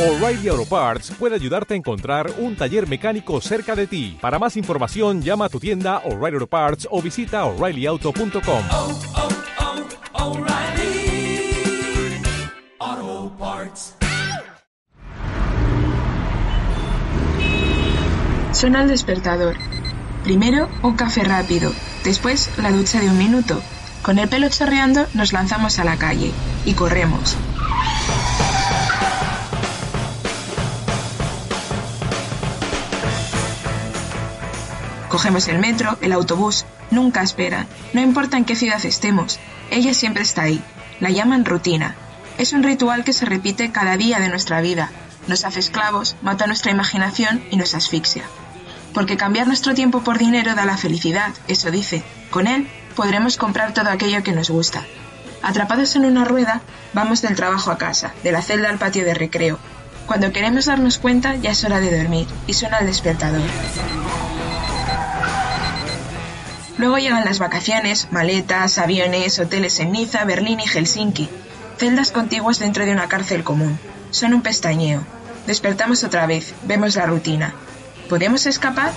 O'Reilly Auto Parts puede ayudarte a encontrar un taller mecánico cerca de ti. Para más información, llama a tu tienda O'Reilly Auto Parts o visita oreillyauto.com. oh, oh, Parts. Suena el despertador. Primero un café rápido, después la ducha de un minuto. Con el pelo chorreando nos lanzamos a la calle y corremos. Cogemos el metro, el autobús, nunca esperan, no importa en qué ciudad estemos, ella siempre está ahí. La llaman rutina. Es un ritual que se repite cada día de nuestra vida. Nos hace esclavos, mata nuestra imaginación y nos asfixia. Porque cambiar nuestro tiempo por dinero da la felicidad, eso dice. Con él podremos comprar todo aquello que nos gusta. Atrapados en una rueda, vamos del trabajo a casa, de la celda al patio de recreo. Cuando queremos darnos cuenta ya es hora de dormir y suena el despertador. Luego llegan las vacaciones, maletas, aviones, hoteles en Niza, Berlín y Helsinki. Celdas contiguas dentro de una cárcel común. Son un pestañeo. Despertamos otra vez, vemos la rutina. ¿Podemos escapar?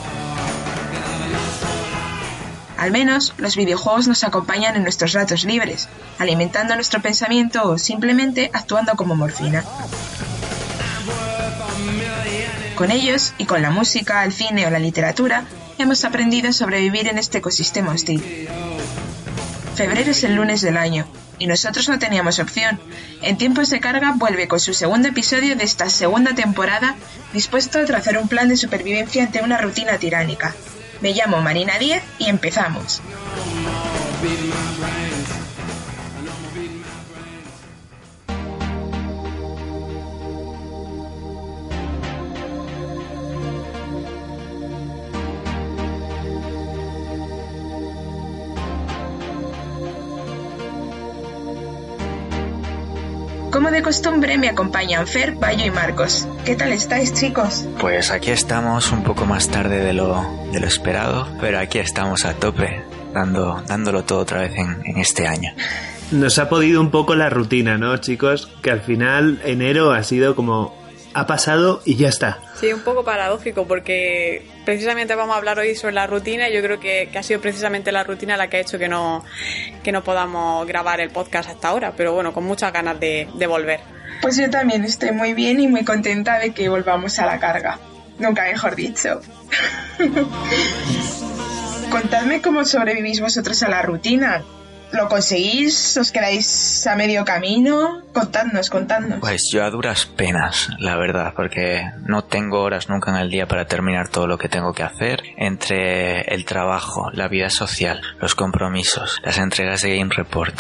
Al menos los videojuegos nos acompañan en nuestros ratos libres, alimentando nuestro pensamiento o simplemente actuando como morfina. Con ellos, y con la música, el cine o la literatura, hemos aprendido a sobrevivir en este ecosistema hostil. Febrero es el lunes del año, y nosotros no teníamos opción. En tiempos de carga vuelve con su segundo episodio de esta segunda temporada, dispuesto a trazar un plan de supervivencia ante una rutina tiránica. Me llamo Marina Díez y empezamos. Como de costumbre me acompañan Fer, Bayo y Marcos. ¿Qué tal estáis chicos? Pues aquí estamos un poco más tarde de lo, de lo esperado, pero aquí estamos a tope, dando, dándolo todo otra vez en, en este año. Nos ha podido un poco la rutina, ¿no, chicos? Que al final enero ha sido como ha pasado y ya está. Sí, un poco paradójico porque precisamente vamos a hablar hoy sobre la rutina y yo creo que, que, ha sido precisamente la rutina la que ha hecho que no, que no podamos grabar el podcast hasta ahora, pero bueno, con muchas ganas de, de volver. Pues yo también estoy muy bien y muy contenta de que volvamos a la carga. Nunca mejor dicho. Contadme cómo sobrevivís vosotros a la rutina. ¿Lo conseguís? ¿Os quedáis a medio camino? Contadnos, contadnos. Pues yo a duras penas, la verdad, porque no tengo horas nunca en el día para terminar todo lo que tengo que hacer. Entre el trabajo, la vida social, los compromisos, las entregas de Game Report.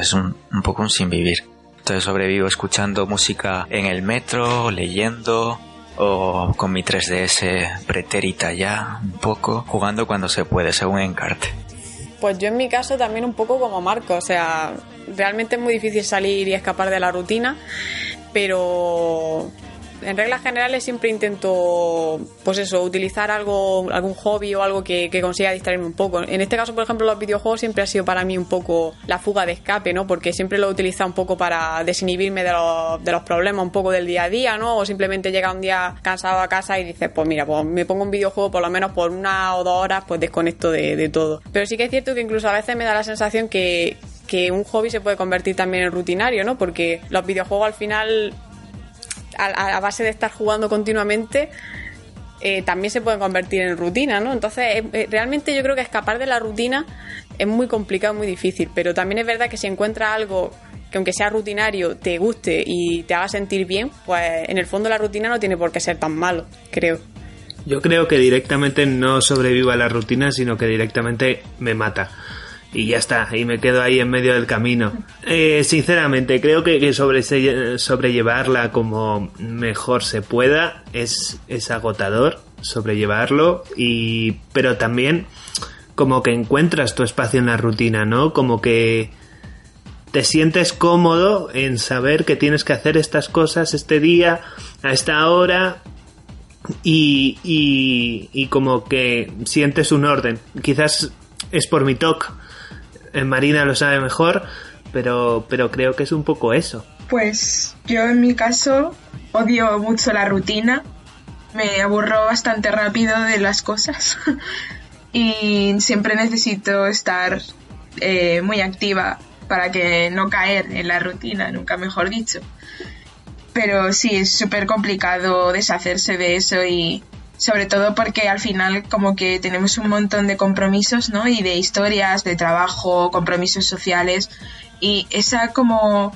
Es un, un poco un sin vivir. Entonces sobrevivo escuchando música en el metro, leyendo, o con mi 3DS pretérita ya, un poco, jugando cuando se puede, según encarte. Pues yo en mi caso también un poco como Marco, o sea, realmente es muy difícil salir y escapar de la rutina, pero en reglas generales siempre intento, pues eso, utilizar algo, algún hobby o algo que, consiga distraerme un poco. En este caso, por ejemplo, los videojuegos siempre ha sido para mí un poco la fuga de escape, ¿no? Porque siempre lo he utilizado un poco para desinhibirme de los, de los problemas un poco del día a día, ¿no? O simplemente llega un día cansado a casa y dices, pues mira, pues me pongo un videojuego por lo menos por una o dos horas, pues desconecto de, de todo. Pero sí que es cierto que incluso a veces me da la sensación que que un hobby se puede convertir también en rutinario, ¿no? Porque los videojuegos al final a, base de estar jugando continuamente, eh, también se pueden convertir en rutina, ¿no? Entonces, eh, realmente yo creo que escapar de la rutina es muy complicado, muy difícil, pero también es verdad que si encuentras algo que aunque sea rutinario, te guste y te haga sentir bien, pues en el fondo la rutina no tiene por qué ser tan malo, creo. Yo creo que directamente no sobrevivo a la rutina, sino que directamente me mata y ya está, y me quedo ahí en medio del camino. Eh, sinceramente, creo que, que sobre, sobrellevarla como mejor se pueda es, es agotador sobrellevarlo, y, pero también como que encuentras tu espacio en la rutina, ¿no? Como que te sientes cómodo en saber que tienes que hacer estas cosas este día, a esta hora, y, y, como que sientes un orden. Quizás es por mi Marina lo sabe mejor, pero, pero creo que es un poco eso. Pues yo en mi caso odio mucho la rutina, me aburro bastante rápido de las cosas y siempre necesito estar eh, muy activa para que no caer en la rutina, nunca mejor dicho. Pero sí, es súper complicado deshacerse de eso y sobre todo porque al final como que tenemos un montón de compromisos, ¿no? Y de historias, de trabajo, compromisos sociales y esa como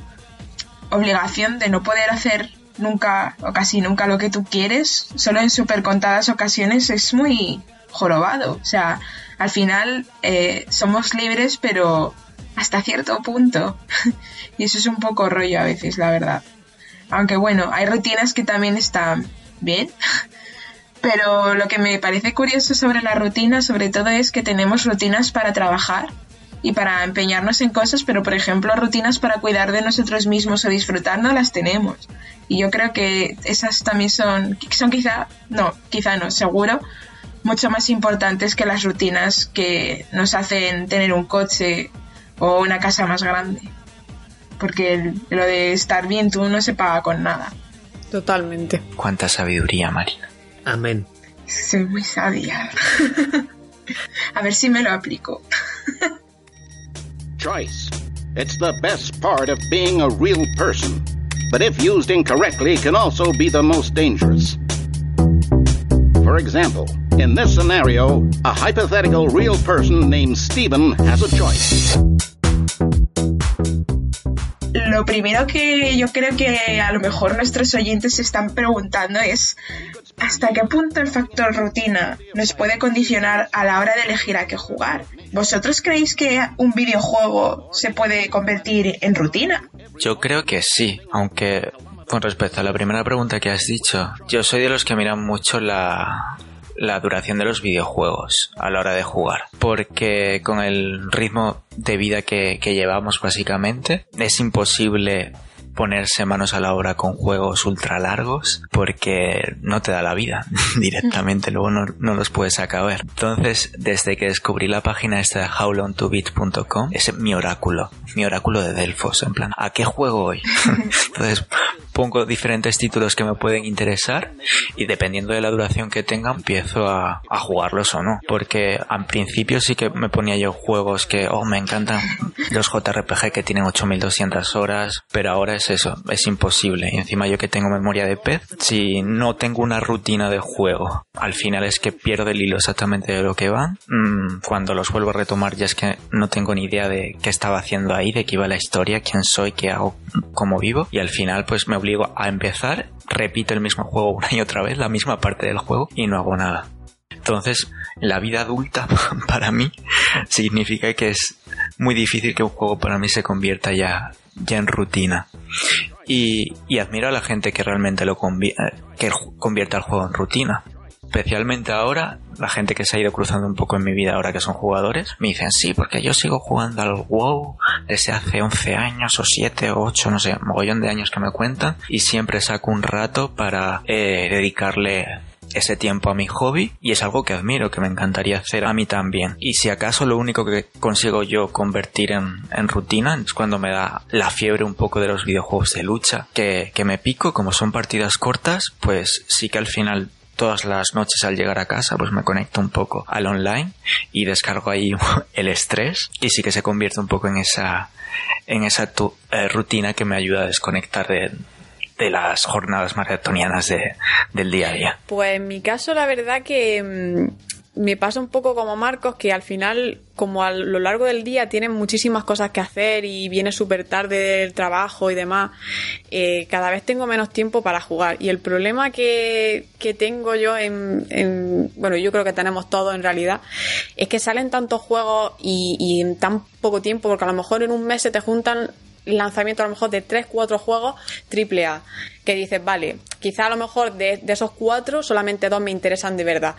obligación de no poder hacer nunca o casi nunca lo que tú quieres, solo en súper contadas ocasiones es muy jorobado. O sea, al final eh, somos libres, pero hasta cierto punto. y eso es un poco rollo a veces, la verdad. Aunque bueno, hay rutinas que también están bien. Pero lo que me parece curioso sobre la rutina, sobre todo, es que tenemos rutinas para trabajar y para empeñarnos en cosas, pero por ejemplo, rutinas para cuidar de nosotros mismos o disfrutar no las tenemos. Y yo creo que esas también son, son quizá, no, quizá no, seguro, mucho más importantes que las rutinas que nos hacen tener un coche o una casa más grande. Porque lo de estar bien tú no se paga con nada. Totalmente. Cuánta sabiduría, Marina. Amén. Soy muy sabia. A ver si me lo aplico. Choice. It's the best part of being a real person. But if used incorrectly, can also be the most dangerous. For example, in this scenario, a hypothetical real person named Stephen has a choice. Lo primero que yo creo que a lo mejor nuestros oyentes se están preguntando es ¿hasta qué punto el factor rutina nos puede condicionar a la hora de elegir a qué jugar? ¿Vosotros creéis que un videojuego se puede convertir en rutina? Yo creo que sí, aunque con respecto a la primera pregunta que has dicho, yo soy de los que miran mucho la, la duración de los videojuegos a la hora de jugar. Porque con el ritmo de vida que, que llevamos básicamente, es imposible ponerse manos a la obra con juegos ultra largos porque no te da la vida directamente, luego no, no, los puedes acabar. Entonces, desde que descubrí la página esta de howlong2bit.com, es mi oráculo, mi oráculo de Delfos, en plan, ¿a qué juego hoy? Entonces, pongo diferentes títulos que me pueden interesar y dependiendo de la duración que tenga empiezo a, a, jugarlos o no. Porque al principio sí que me ponía yo juegos que, oh, me encantan los JRPG que tienen 8200 horas, pero ahora es eso, es imposible. Y encima yo que tengo memoria de pez, si no tengo una rutina de juego, al final es que pierdo el hilo exactamente de lo que va. Mm, cuando los vuelvo a retomar ya es que no tengo ni idea de qué estaba haciendo ahí, de qué iba la historia, quién soy, qué hago, cómo vivo. Y al final pues me obligo a empezar, repito el mismo juego una y otra vez, la misma parte del juego y no hago nada. Entonces, la vida adulta para mí significa que es muy difícil que un juego para mí se convierta ya, ya en rutina. Y, y admiro a la gente que realmente lo convi que convierte el juego en rutina. Especialmente ahora, la gente que se ha ido cruzando un poco en mi vida ahora que son jugadores, me dicen, sí, porque yo sigo jugando al WoW desde hace 11 años o 7 o 8, no sé, mogollón de años que me cuentan, y siempre saco un rato para eh, dedicarle ese tiempo a mi hobby y es algo que admiro, que me encantaría hacer a mí también. Y si acaso lo único que consigo yo convertir en, en rutina es cuando me da la fiebre un poco de los videojuegos de lucha, que, que me pico, como son partidas cortas, pues sí que al final todas las noches al llegar a casa pues me conecto un poco al online y descargo ahí el estrés y sí que se convierte un poco en esa en esa tu, eh, rutina que me ayuda a desconectar de, de las jornadas maratonianas de, del día a día. Pues en mi caso la verdad que mmm, me pasa un poco como Marcos que al final como a lo largo del día tienen muchísimas cosas que hacer y viene súper tarde del trabajo y demás, eh, cada vez tengo menos tiempo para jugar. Y el problema que, que tengo yo en, en, bueno, yo creo que tenemos todos en realidad, es que salen tantos juegos y, y en tan poco tiempo, porque a lo mejor en un mes se te juntan lanzamiento a lo mejor de 3, 4 juegos triple A que dices, vale, quizá a lo mejor de, de, esos cuatro solamente dos me interesan de verdad,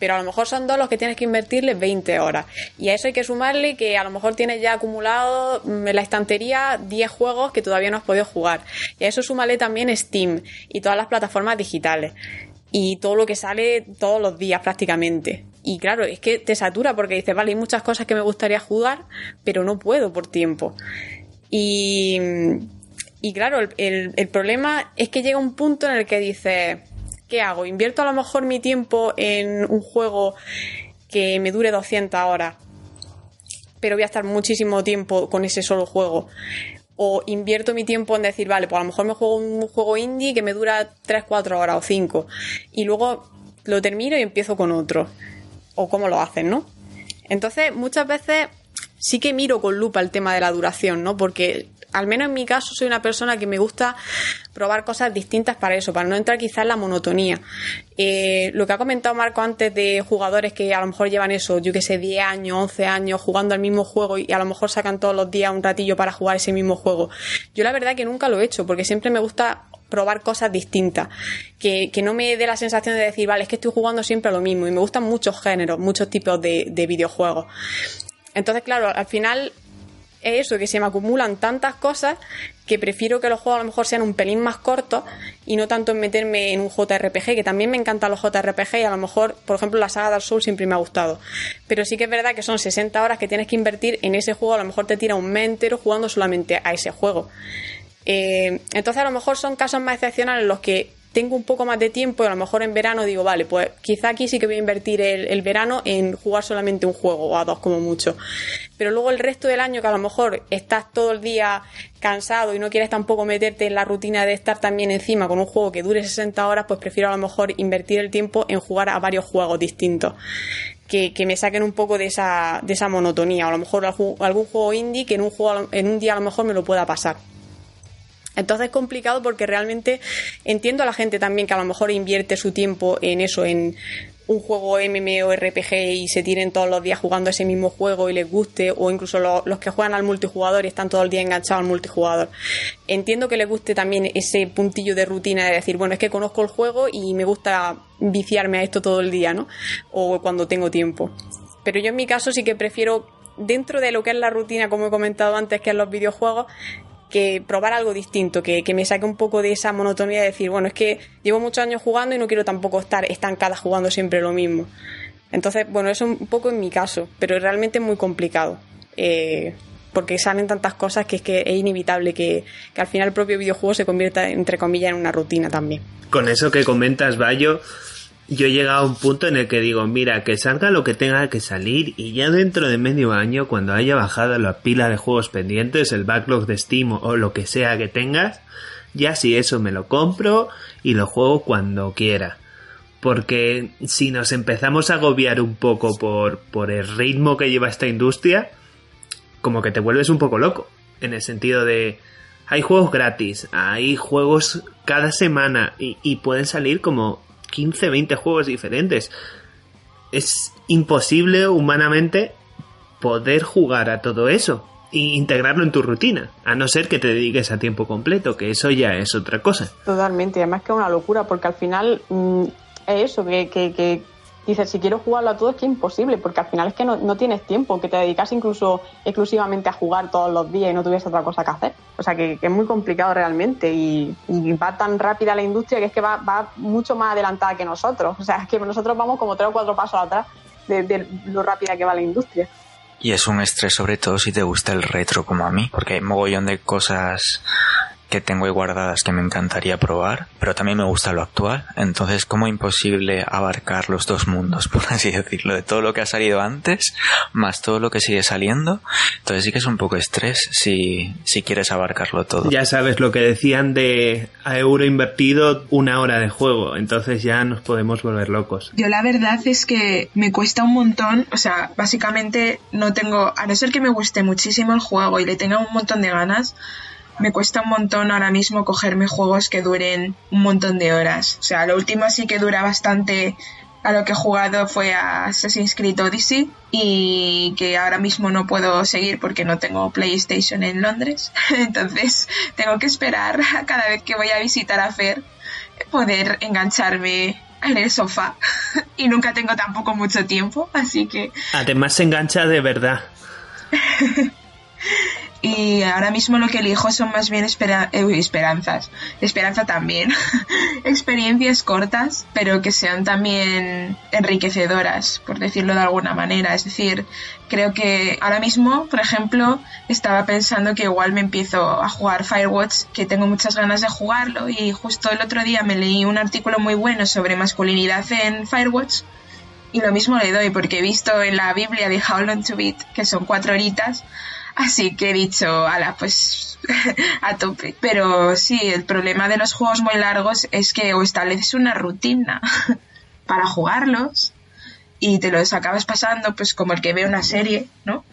pero a lo mejor son dos los que tienes que invertirle 20 horas. Y a eso hay que sumarle que a lo mejor tienes ya acumulado en la estantería 10 juegos que todavía no has podido jugar. Y a eso súmale también Steam y todas las plataformas digitales. Y todo lo que sale todos los días prácticamente. Y claro, es que te satura porque dices, vale, hay muchas cosas que me gustaría jugar, pero no puedo por tiempo. Y, claro, el problema es que llega un punto en el que dices, ¿qué hago? ¿Invierto a lo mejor mi tiempo en un juego que me dure 200 horas? pero voy a estar muchísimo tiempo con ese solo juego. O invierto mi tiempo en decir, vale, pues a lo mejor me juego un juego indie que me dura 3, 4 horas o 5. Y luego lo termino y empiezo con otro. O cómo lo hacen, ¿no? Entonces, muchas veces sí que miro con lupa el tema de la duración, ¿no? Porque al menos en mi caso soy una persona que me gusta probar cosas distintas para eso, para no entrar quizás en la monotonía. Eh, lo que ha comentado Marco antes de jugadores que a lo mejor llevan eso, yo que sé, 10 años, 11 años jugando al mismo juego y a lo mejor sacan todos los días un ratillo para jugar ese mismo juego. Yo la verdad que nunca lo he hecho porque siempre me gusta probar cosas distintas, que, no me dé la sensación de decir, vale, es que estoy jugando siempre lo mismo y me gustan muchos géneros, muchos tipos de videojuegos. Entonces, claro, al final es eso, que se me acumulan tantas cosas que prefiero que los juegos a lo mejor sean un pelín más cortos y no tanto en meterme en un JRPG, que también me encantan los JRPG y a lo mejor, por ejemplo, la saga Dark Souls siempre me ha gustado. Pero sí que es verdad que son 60 horas que tienes que invertir en ese juego, a lo mejor te tira un mes entero jugando solamente a ese juego. Eh, entonces a lo mejor son casos más excepcionales en los que tengo un poco más de tiempo a lo mejor en verano digo, vale, pues quizá aquí sí que voy a invertir el, verano en jugar solamente un juego o a dos como mucho. Pero luego el resto del año que a lo mejor estás todo el día cansado y no quieres tampoco meterte en la rutina de estar también encima con un juego que dure 60 horas, pues prefiero a lo mejor invertir el tiempo en jugar a varios juegos distintos. Que, que me saquen un poco de esa, de esa monotonía. O a lo mejor algún juego indie que en un, juego, en un día a lo mejor me lo pueda pasar. Entonces es complicado porque realmente entiendo a la gente también que a lo mejor invierte su tiempo en eso, en un juego MMORPG y se tiren todos los días jugando ese mismo juego y les guste, o incluso lo- los que juegan al multijugador y están todo el día enganchados al multijugador. Entiendo que les guste también ese puntillo de rutina de decir, bueno, es que conozco el juego y me gusta viciarme a esto todo el día, ¿no? O cuando tengo tiempo. Pero yo en mi caso sí que prefiero, dentro de lo que es la rutina, como he comentado antes, que es los videojuegos, que probar algo distinto, que, que me saque un poco de esa monotonía de decir, bueno, es que llevo muchos años jugando y no quiero tampoco estar estancada jugando siempre lo mismo. Entonces, bueno, eso un poco en mi caso, pero realmente es muy complicado. eh, porque salen tantas cosas que es que es inevitable que, que al final el propio videojuego se convierta, entre comillas, en una rutina también. Con eso que comentas, Bayo, yo he llegado a un punto en el que digo, mira, que salga lo que tenga que salir y ya dentro de medio año, cuando haya bajado la pila de juegos pendientes, el backlog de Steam o lo que sea que tengas, ya si eso me lo compro y lo juego cuando quiera. Porque si nos empezamos a agobiar un poco por, por el ritmo que lleva esta industria, como que te vuelves un poco loco. En el sentido de, hay juegos gratis, hay juegos cada semana y, y pueden salir como 15, 20 juegos diferentes. Es imposible humanamente poder jugar a todo eso e integrarlo en tu rutina, a no ser que te dediques a tiempo completo, que eso ya es otra cosa. Totalmente, además que es una locura, porque al final mm, es eso, que, que, que dices, si quiero jugarlo a todo es que es imposible, porque al final es que no, no tienes tiempo, que te dedicas incluso exclusivamente a jugar todos los días y no tuvieras otra cosa que hacer. O sea, que, es muy complicado realmente y, y va tan rápida la industria que es que va, va mucho más adelantada que nosotros. O sea, es que nosotros vamos como tres o cuatro pasos atrás de, de lo rápida que va la industria. Y es un estrés sobre todo si te gusta el retro como a mí, porque hay mogollón de cosas que tengo ahí guardadas que me encantaría probar, pero también me gusta lo actual, entonces como imposible abarcar los dos mundos, por así decirlo, de todo lo que ha salido antes, más todo lo que sigue saliendo, entonces sí que es un poco estrés si, si quieres abarcarlo todo. Ya sabes lo que decían de a euro invertido una hora de juego, entonces ya nos podemos volver locos. Yo la verdad es que me cuesta un montón, o sea, básicamente no tengo, a no ser que me guste muchísimo el juego y le tenga un montón de ganas, me cuesta un montón ahora mismo cogerme juegos que duren un montón de horas. O sea, lo último sí que dura bastante a lo que he jugado fue a Assassin's Creed Odyssey y que ahora mismo no puedo seguir porque no tengo PlayStation en Londres. Entonces tengo que esperar a cada vez que voy a visitar a Fer poder engancharme en el sofá y nunca tengo tampoco mucho tiempo, así que Además se engancha de verdad. y ahora mismo lo que elijo son más bien espera- eh, esperanzas, esperanza también, experiencias cortas, pero que sean también enriquecedoras, por decirlo de alguna manera. Es decir, creo que ahora mismo, por ejemplo, estaba pensando que igual me empiezo a jugar Firewatch, que tengo muchas ganas de jugarlo. Y justo el otro día me leí un artículo muy bueno sobre masculinidad en Firewatch y lo mismo le doy porque he visto en la Biblia de How Long to Beat que son cuatro horitas, así que he dicho, ala, pues a tope. Pero sí, el problema de los juegos muy largos es que o estableces una rutina para jugarlos y te los acabas pasando pues como el que ve una serie, ¿no?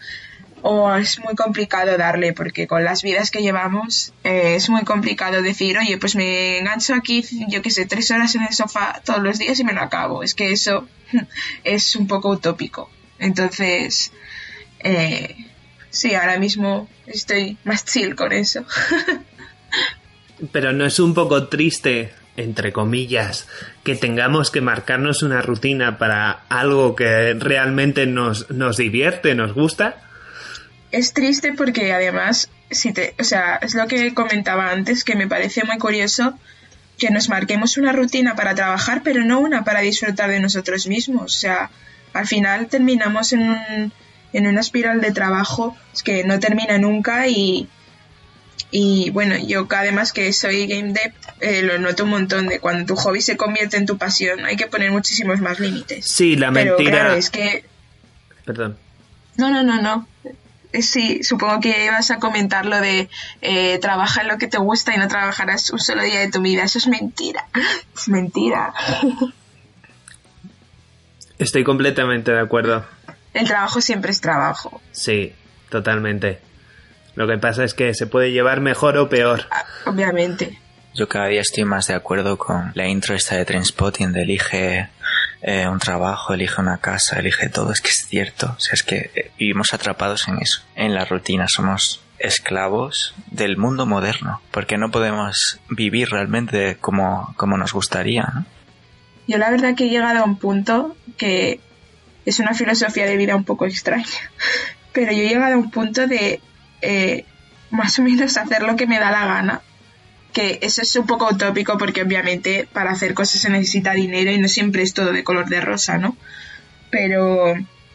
O es muy complicado darle porque con las vidas que llevamos eh, es muy complicado decir, oye, pues me engancho aquí, yo qué sé, tres horas en el sofá todos los días y me lo acabo. Es que eso es un poco utópico. Entonces, eh, sí, ahora mismo estoy más chill con eso. Pero no es un poco triste, entre comillas, que tengamos que marcarnos una rutina para algo que realmente nos, nos divierte, nos gusta. es triste porque además, si te, o sea, es lo que comentaba antes, que me parece muy curioso que nos marquemos una rutina para trabajar, pero no una para disfrutar de nosotros mismos. O sea, al final terminamos en, un, en una espiral de trabajo que no termina nunca y, y bueno, yo además que soy game dev, eh, lo noto un montón de cuando tu hobby se convierte en tu pasión, hay que poner muchísimos más límites. Sí, la Pero mentira. claro, es que Perdón. no, no, no, no. Eh, Sí, supongo que ibas a comentar lo de eh, trabaja en lo que te gusta y no trabajarás un solo día de tu vida. Eso es mentira. Es mentira. Estoy completamente de acuerdo. El trabajo siempre es trabajo. Sí, totalmente. Lo que pasa es que se puede llevar mejor o peor. Ah, Obviamente. Yo cada día estoy más de acuerdo con la intro esta de Trainspotting de elige eh, un trabajo, elige una casa, elige todo. Es que es cierto. O sea, es que eh, vivimos atrapados en eso, en la rutina. Somos esclavos del mundo moderno, porque no podemos vivir realmente como, como nos gustaría. ¿no? Yo la verdad que he llegado a un punto que es una filosofía de vida un poco extraña. Pero yo he llegado a un punto de eh, más o menos hacer lo que me da la gana. Que eso es un poco utópico porque obviamente para hacer cosas se necesita dinero y no siempre es todo de color de rosa, ¿no? Pero,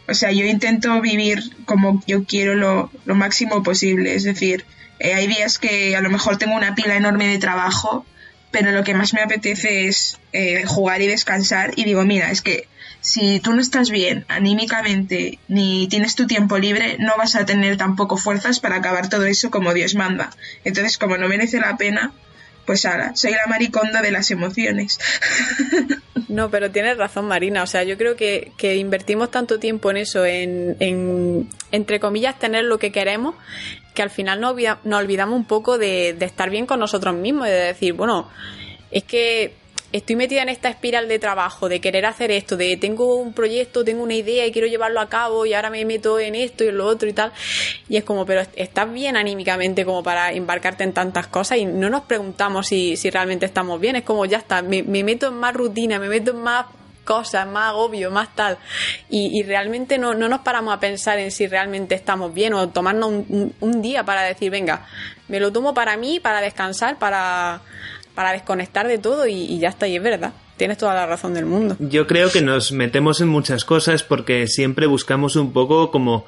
o sea, yo intento vivir como yo quiero lo, lo máximo posible. Es decir, eh, hay días que a lo mejor tengo una pila enorme de trabajo, pero lo que más me apetece es eh, jugar y descansar. Y digo, mira, es que si tú no estás bien anímicamente ni tienes tu tiempo libre, no vas a tener tampoco fuerzas para acabar todo eso como Dios manda. Entonces, como no merece la pena, pues ahora, soy la mariconda de las emociones. No, pero tienes razón, Marina. O sea, yo creo que, que invertimos tanto tiempo en eso, en, en, entre comillas, tener lo que queremos, que al final nos olvidamos un poco de, de estar bien con nosotros mismos y de decir, bueno, es que estoy metida en esta espiral de trabajo, de querer hacer esto, de tengo un proyecto, tengo una idea y quiero llevarlo a cabo y ahora me meto en esto y en lo otro y tal. Y es como, pero estás bien anímicamente como para embarcarte en tantas cosas y no nos preguntamos si, si realmente estamos bien. Es como, ya está, me, me meto en más rutina, me meto en más cosas, más agobio, más tal. Y, realmente no, no nos paramos a pensar en si realmente estamos bien o tomarnos un- un día para decir, venga, me lo tomo para mí, para descansar, para, para desconectar de todo y, y ya está, y es verdad. Tienes toda la razón del mundo. Yo creo que nos metemos en muchas cosas porque siempre buscamos un poco como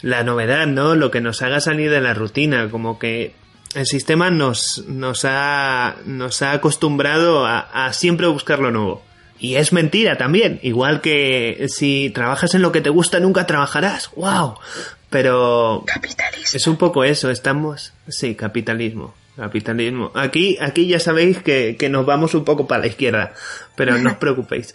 la novedad, ¿no? Lo que nos haga salir de la rutina, como que el sistema nos, nos, ha, nos ha acostumbrado a, a siempre buscar lo nuevo. Y es mentira también, igual que si trabajas en lo que te gusta nunca trabajarás, wow. Pero Capitalismo. es un poco eso, estamos, sí, capitalismo, capitalismo. Aquí, aquí ya sabéis que, que nos vamos un poco para la izquierda, pero no os preocupéis.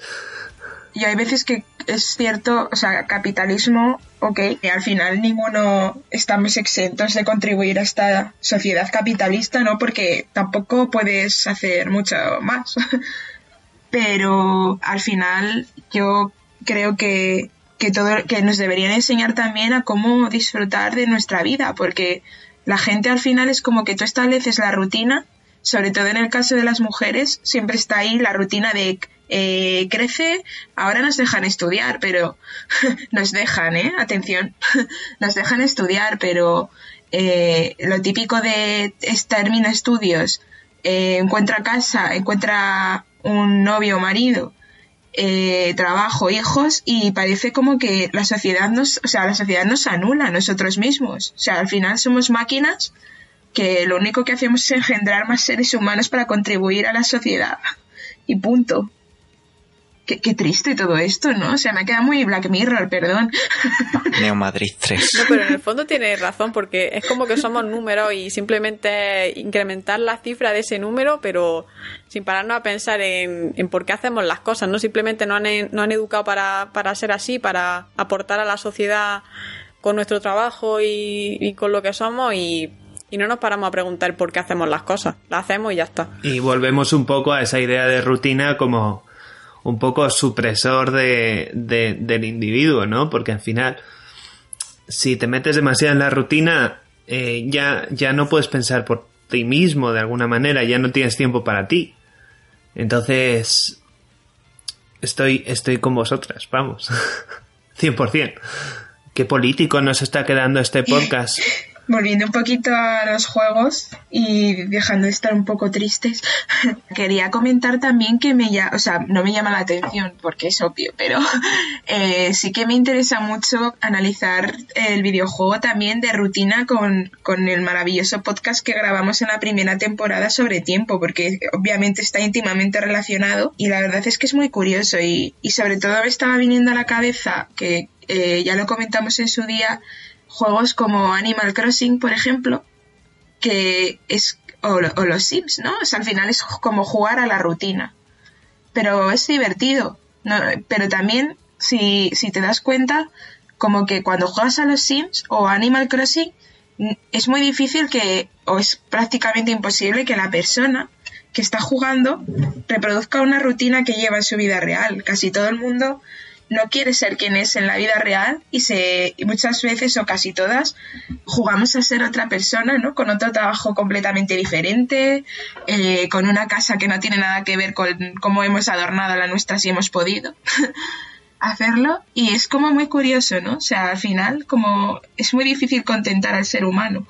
Y hay veces que es cierto, o sea, capitalismo, ok, y al final ninguno estamos exentos de contribuir a esta sociedad capitalista, ¿no? Porque tampoco puedes hacer mucho más. Pero al final yo creo que, que todo, que nos deberían enseñar también a cómo disfrutar de nuestra vida, porque la gente al final es como que tú estableces la rutina, sobre todo en el caso de las mujeres, siempre está ahí la rutina de eh, crece, ahora nos dejan estudiar, pero nos dejan, ¿eh? Atención, nos dejan estudiar, pero eh, lo típico de termina estudios, eh, encuentra casa, encuentra un novio o marido, eh, trabajo, hijos y parece como que la sociedad nos, o sea, la sociedad nos anula a nosotros mismos. O sea, al final somos máquinas que lo único que hacemos es engendrar más seres humanos para contribuir a la sociedad. Y punto. Qué, qué triste todo esto, ¿no? O sea, me queda muy Black Mirror, perdón. Neo Madrid 3. No, pero en el fondo tiene razón, porque es como que somos números y simplemente incrementar la cifra de ese número, pero sin pararnos a pensar en, en por qué hacemos las cosas, ¿no? Simplemente nos han, no han educado para, para ser así, para aportar a la sociedad con nuestro trabajo y, y con lo que somos y, y no nos paramos a preguntar por qué hacemos las cosas. Las hacemos y ya está. Y volvemos un poco a esa idea de rutina como un poco supresor de, de- del individuo, ¿no? Porque al final, si te metes demasiado en la rutina, eh, ya, ya no puedes pensar por ti mismo de alguna manera, ya no tienes tiempo para ti. Entonces, estoy, estoy con vosotras, vamos. 100%. ¿Qué político nos está quedando este podcast? Volviendo un poquito a los juegos y dejando de estar un poco tristes, quería comentar también que me ya, o sea, no me llama la atención porque es obvio, pero eh, sí que me interesa mucho analizar el videojuego también de rutina con, con el maravilloso podcast que grabamos en la primera temporada sobre tiempo, porque obviamente está íntimamente relacionado y la verdad es que es muy curioso y, y sobre todo me estaba viniendo a la cabeza que eh, ya lo comentamos en su día juegos como Animal Crossing, por ejemplo, que es o, lo- o los Sims, ¿no? O al final es como jugar a la rutina. Pero es divertido. Pero también, si, si te das cuenta, como que cuando juegas a los Sims o Animal Crossing, es muy difícil que, o es prácticamente imposible que la persona que está jugando reproduzca una rutina que lleva en su vida real. Casi todo el mundo no quiere ser quien es en la vida real y se y muchas veces o casi todas jugamos a ser otra persona, ¿no? Con otro trabajo completamente diferente, eh, con una casa que no tiene nada que ver con cómo hemos adornado la nuestra si hemos podido hacerlo y es como muy curioso, ¿no? O sea, al final como es muy difícil contentar al ser humano.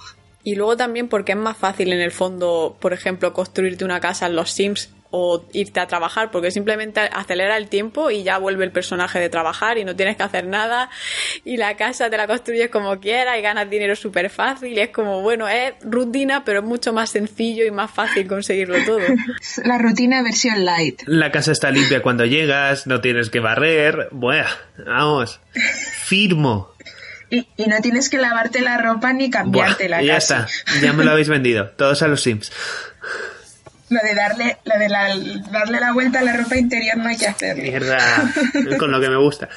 Y luego también porque es más fácil en el fondo, por ejemplo, construirte una casa en los Sims o irte a trabajar, porque simplemente acelera el tiempo y ya vuelve el personaje de trabajar y no tienes que hacer nada y la casa te la construyes como quieras y ganas dinero súper fácil y es como, bueno, es rutina, pero es mucho más sencillo y más fácil conseguirlo todo. La rutina versión light. La casa está limpia cuando llegas, no tienes que barrer. Buah, vamos. Firmo. Y, y no tienes que lavarte la ropa ni Buah, cambiártela y ya casi. está. Ya me lo habéis vendido. Todos a los Sims. Lo de darle, lo de la- darle la vuelta a la ropa interior no hay que hacerlo. Mierda. Con lo que me gusta.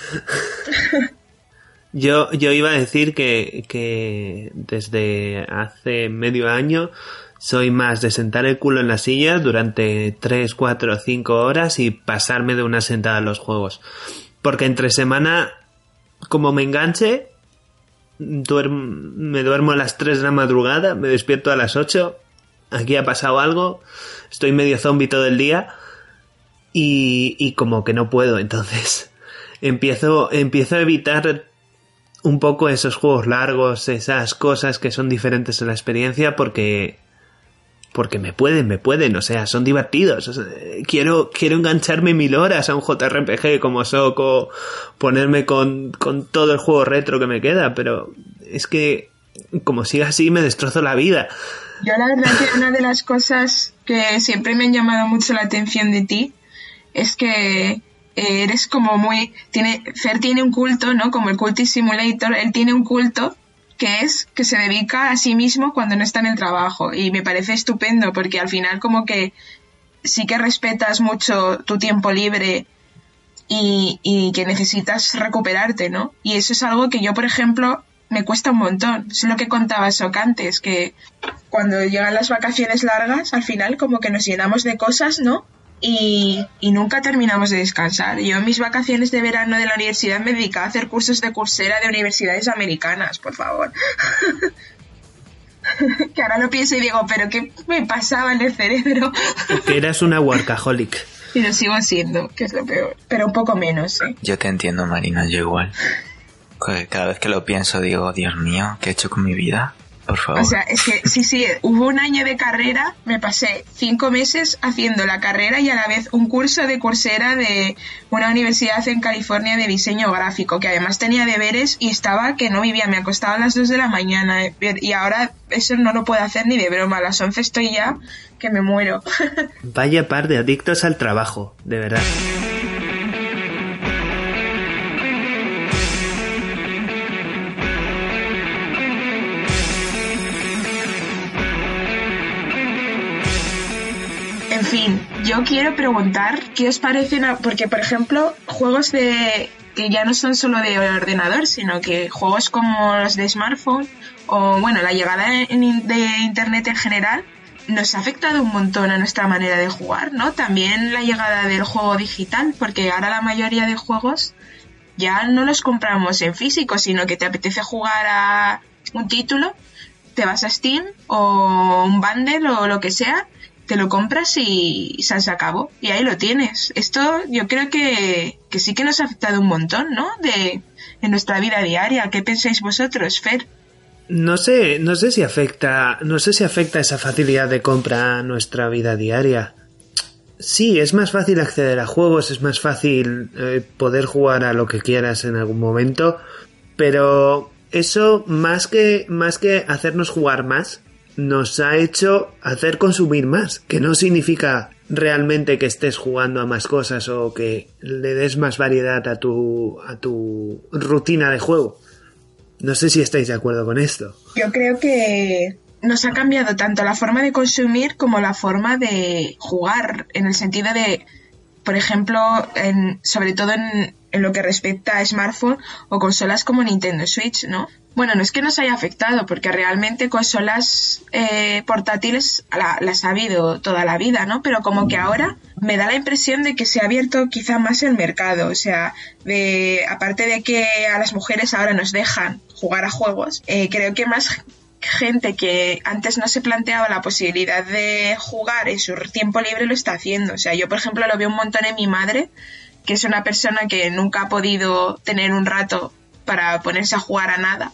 Yo, yo iba a decir que, que desde hace medio año soy más de sentar el culo en la silla durante 3, 4, 5 horas y pasarme de una sentada a los juegos. Porque entre semana, como me enganche, duerm- me duermo a las 3 de la madrugada, me despierto a las 8, aquí ha pasado algo, estoy medio zombie todo el día y, y como que no puedo, entonces empiezo, empiezo a evitar un poco esos juegos largos, esas cosas que son diferentes en la experiencia porque porque me pueden, me pueden, o sea, son divertidos. Quiero, quiero engancharme mil horas a un JRPG como Soco, ponerme con, con todo el juego retro que me queda, pero es que como siga así me destrozo la vida. Yo la verdad que una de las cosas que siempre me han llamado mucho la atención de ti es que eh, eres como muy tiene Fer tiene un culto, ¿no? Como el Cultist Simulator, él tiene un culto que es que se dedica a sí mismo cuando no está en el trabajo y me parece estupendo porque al final como que sí que respetas mucho tu tiempo libre y, y que necesitas recuperarte, ¿no? Y eso es algo que yo, por ejemplo, me cuesta un montón. Es lo que contaba Sok antes, que cuando llegan las vacaciones largas, al final como que nos llenamos de cosas, ¿no? Y, y nunca terminamos de descansar. Yo en mis vacaciones de verano de la universidad me dedicaba a hacer cursos de cursera de universidades americanas, por favor. que ahora lo pienso y digo, pero ¿qué me pasaba en el cerebro? Que eras una workaholic. Y lo sigo siendo, que es lo peor. Pero un poco menos, ¿eh? Yo te entiendo, Marina, yo igual. Cada vez que lo pienso digo, Dios mío, ¿qué he hecho con mi vida? Por favor. O sea, es que sí, sí, hubo un año de carrera, me pasé cinco meses haciendo la carrera y a la vez un curso de cursera de una universidad en California de diseño gráfico, que además tenía deberes y estaba que no vivía, me acostaba a las dos de la mañana y ahora eso no lo puedo hacer ni de broma, a las 11 estoy ya que me muero. Vaya par de adictos al trabajo, de verdad. Yo quiero preguntar qué os parecen, porque por ejemplo, juegos de que ya no son solo de ordenador, sino que juegos como los de smartphone o bueno, la llegada de internet en general nos ha afectado un montón a nuestra manera de jugar, ¿no? También la llegada del juego digital, porque ahora la mayoría de juegos ya no los compramos en físico, sino que te apetece jugar a un título, te vas a Steam o un bundle o lo que sea, te lo compras y se acabó. Y ahí lo tienes. Esto yo creo que, que sí que nos ha afectado un montón, ¿no? De, en nuestra vida diaria. ¿Qué pensáis vosotros, Fer? No sé, no sé si afecta, no sé si afecta esa facilidad de compra a nuestra vida diaria. Sí, es más fácil acceder a juegos, es más fácil eh, poder jugar a lo que quieras en algún momento, pero eso más que más que hacernos jugar más, nos ha hecho hacer consumir más, que no significa realmente que estés jugando a más cosas o que le des más variedad a tu a tu rutina de juego no sé si estáis de acuerdo con esto. Yo creo que nos ha cambiado tanto la forma de consumir como la forma de jugar, en el sentido de, por ejemplo, en, sobre todo en, en lo que respecta a smartphone o consolas como Nintendo Switch, ¿no? Bueno, no es que nos haya afectado, porque realmente consolas eh, portátiles las ha habido toda la vida, ¿no? Pero como que ahora me da la impresión de que se ha abierto quizá más el mercado. O sea, de, aparte de que a las mujeres ahora nos dejan jugar a juegos, eh, creo que más gente que antes no se planteaba la posibilidad de jugar en su tiempo libre lo está haciendo. O sea, yo por ejemplo lo veo un montón en mi madre, que es una persona que nunca ha podido tener un rato para ponerse a jugar a nada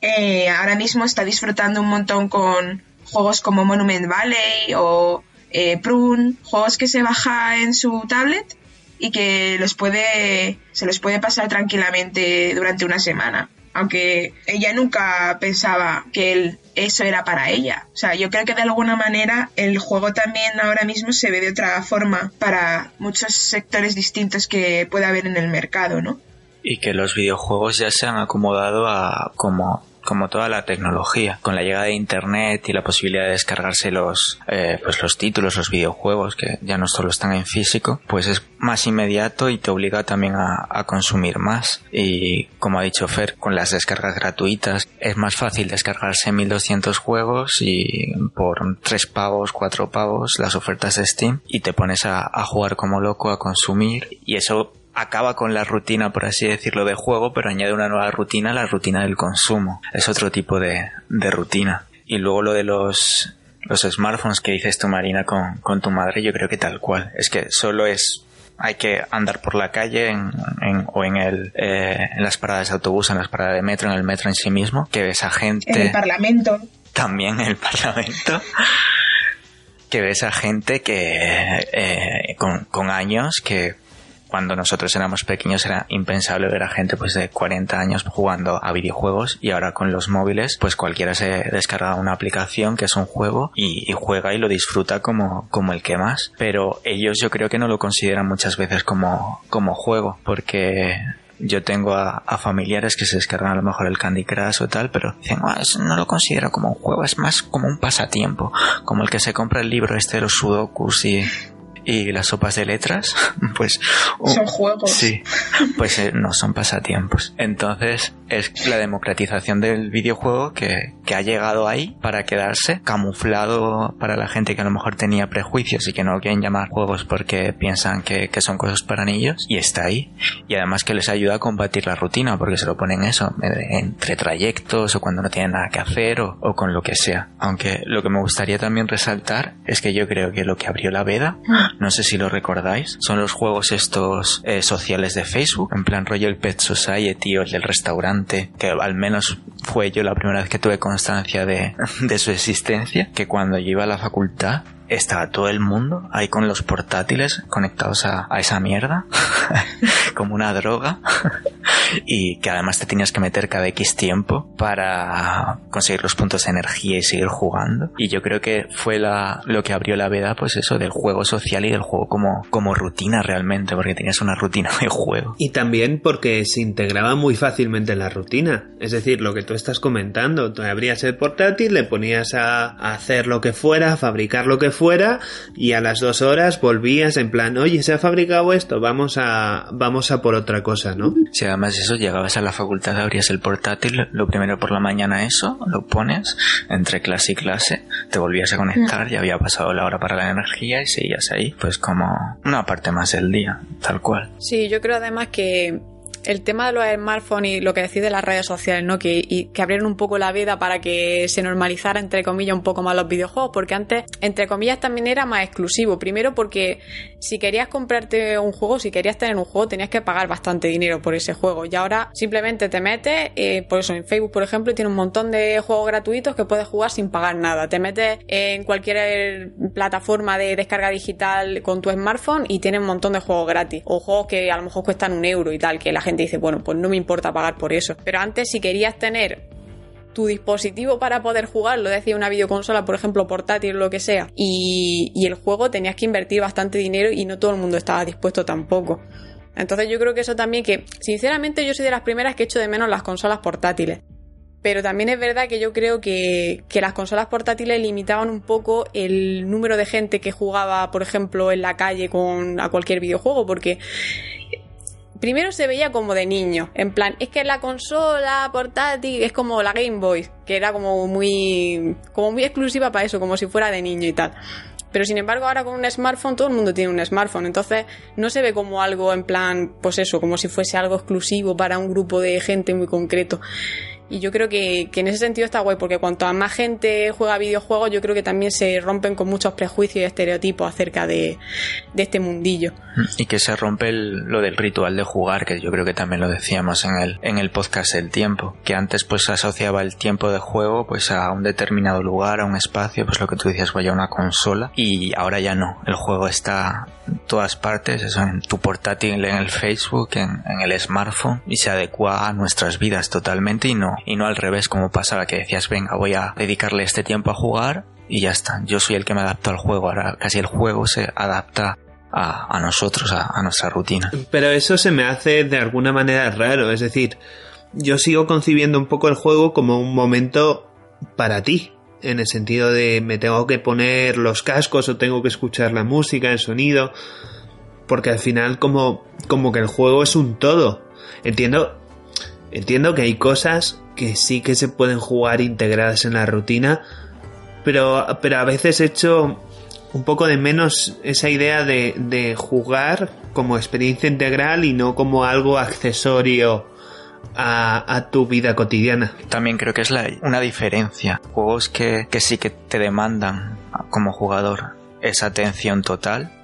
eh, ahora mismo está disfrutando un montón con juegos como Monument Valley o eh, Prune, juegos que se baja en su tablet y que los puede, se los puede pasar tranquilamente durante una semana. Aunque ella nunca pensaba que eso era para ella. O sea, yo creo que de alguna manera el juego también ahora mismo se ve de otra forma para muchos sectores distintos que puede haber en el mercado, ¿no? Y que los videojuegos ya se han acomodado a como como toda la tecnología, con la llegada de internet y la posibilidad de descargarse los, eh, pues los títulos, los videojuegos, que ya no solo están en físico, pues es más inmediato y te obliga también a, consumir más. Y como ha dicho Fer, con las descargas gratuitas es más fácil descargarse 1200 juegos y por 3 pavos, 4 pavos las ofertas de Steam y te pones a jugar como loco, a consumir y eso acaba con la rutina, por así decirlo, de juego, pero añade una nueva rutina, la rutina del consumo. Es otro tipo de, de rutina. Y luego lo de los, los smartphones que dices tú, Marina, con, con tu madre, yo creo que tal cual. Es que solo es hay que andar por la calle en, en, o en, el, eh, en las paradas de autobús, en las paradas de metro, en el metro en sí mismo, que ves a gente... En el Parlamento. También en el Parlamento. que ves a gente que eh, con, con años que cuando nosotros éramos pequeños era impensable ver a gente pues de 40 años jugando a videojuegos y ahora con los móviles pues cualquiera se descarga una aplicación que es un juego y, juega y lo disfruta como, como el que más. Pero ellos yo creo que no lo consideran muchas veces como, como juego porque yo tengo a, familiares que se descargan a lo mejor el Candy Crush o tal, pero dicen, ah, no lo considero como un juego, es más como un pasatiempo, como el que se compra el libro este de los sudokus y y las sopas de letras, pues... Son juegos. Sí, pues eh, no son pasatiempos. Entonces es la democratización del videojuego que, que ha llegado ahí para quedarse camuflado para la gente que a lo mejor tenía prejuicios y que no lo quieren llamar juegos porque piensan que, que son cosas para niños y está ahí. Y además que les ayuda a combatir la rutina porque se lo ponen eso, entre trayectos o cuando no tienen nada que hacer o, o con lo que sea. Aunque lo que me gustaría también resaltar es que yo creo que lo que abrió la veda, no sé si lo recordáis, son los juegos estos eh, sociales de Facebook, en plan Royal Pet Society o el del restaurante, que al menos fue yo la primera vez que tuve constancia de, de su existencia, que cuando yo iba a la facultad estaba todo el mundo ahí con los portátiles conectados a, a esa mierda, como una droga, y que además te tenías que meter cada X tiempo para conseguir los puntos de energía y seguir jugando. Y yo creo que fue la, lo que abrió la veda, pues eso, del juego social y del juego como, como rutina realmente, porque tenías una rutina de juego. Y también porque se integraba muy fácilmente en la rutina. Es decir, lo que tú estás comentando, tú abrías el portátil, le ponías a, a hacer lo que fuera, a fabricar lo que fuera, y a las dos horas volvías en plan, oye, se ha fabricado esto, vamos a, vamos a por otra cosa, ¿no? Si además eso, llegabas a la facultad, abrías el portátil, lo primero por la mañana eso, lo pones, entre clase y clase, te volvías a conectar, ya había pasado la hora para la energía y seguías ahí, pues como una parte más del día, tal cual. Sí, yo creo además que el tema de los smartphones y lo que decís de las redes sociales, ¿no? Que, y, que abrieron un poco la vida para que se normalizara, entre comillas, un poco más los videojuegos, porque antes, entre comillas, también era más exclusivo. Primero porque si querías comprarte un juego, si querías tener un juego, tenías que pagar bastante dinero por ese juego. Y ahora simplemente te metes, eh, por eso en Facebook, por ejemplo, tiene un montón de juegos gratuitos que puedes jugar sin pagar nada. Te metes en cualquier plataforma de descarga digital con tu smartphone y tiene un montón de juegos gratis. O juegos que a lo mejor cuestan un euro y tal, que la gente dice, bueno, pues no me importa pagar por eso. Pero antes, si querías tener tu dispositivo para poder jugar, lo decía una videoconsola, por ejemplo, portátil lo que sea, y, y el juego tenías que invertir bastante dinero y no todo el mundo estaba dispuesto tampoco. Entonces yo creo que eso también que, sinceramente, yo soy de las primeras que echo de menos las consolas portátiles. Pero también es verdad que yo creo que, que, las consolas portátiles limitaban un poco el número de gente que jugaba, por ejemplo, en la calle con a cualquier videojuego, porque primero se veía como de niño, en plan, es que la consola portátil es como la Game Boy, que era como muy como muy exclusiva para eso, como si fuera de niño y tal. Pero sin embargo, ahora con un smartphone todo el mundo tiene un smartphone, entonces no se ve como algo en plan, pues eso, como si fuese algo exclusivo para un grupo de gente muy concreto. Y yo creo que, que, en ese sentido está guay, porque cuanto más gente juega videojuegos, yo creo que también se rompen con muchos prejuicios y estereotipos acerca de, de este mundillo. Y que se rompe el, lo del ritual de jugar, que yo creo que también lo decíamos en el, en el podcast El Tiempo, que antes pues asociaba el tiempo de juego pues a un determinado lugar, a un espacio, pues lo que tú decías, vaya una consola, y ahora ya no, el juego está en todas partes, eso en tu portátil, en el Facebook, en, en el smartphone, y se adecua a nuestras vidas totalmente y no y no al revés como pasaba que decías venga voy a dedicarle este tiempo a jugar y ya está yo soy el que me adapto al juego ahora casi el juego se adapta a, a nosotros a, nuestra rutina. Pero eso se me hace de alguna manera raro es decir yo sigo concibiendo un poco el juego como un momento para ti en el sentido de me tengo que poner los cascos o tengo que escuchar la música el sonido porque al final como como que el juego es un todo. Entiendo Entiendo que hay cosas que sí que se pueden jugar integradas en la rutina, pero, pero a veces hecho un poco de menos esa idea de, de jugar como experiencia integral y no como algo accesorio a, a, tu vida cotidiana. También creo que es la, una diferencia. Juegos que, que sí que te demandan como jugador esa atención total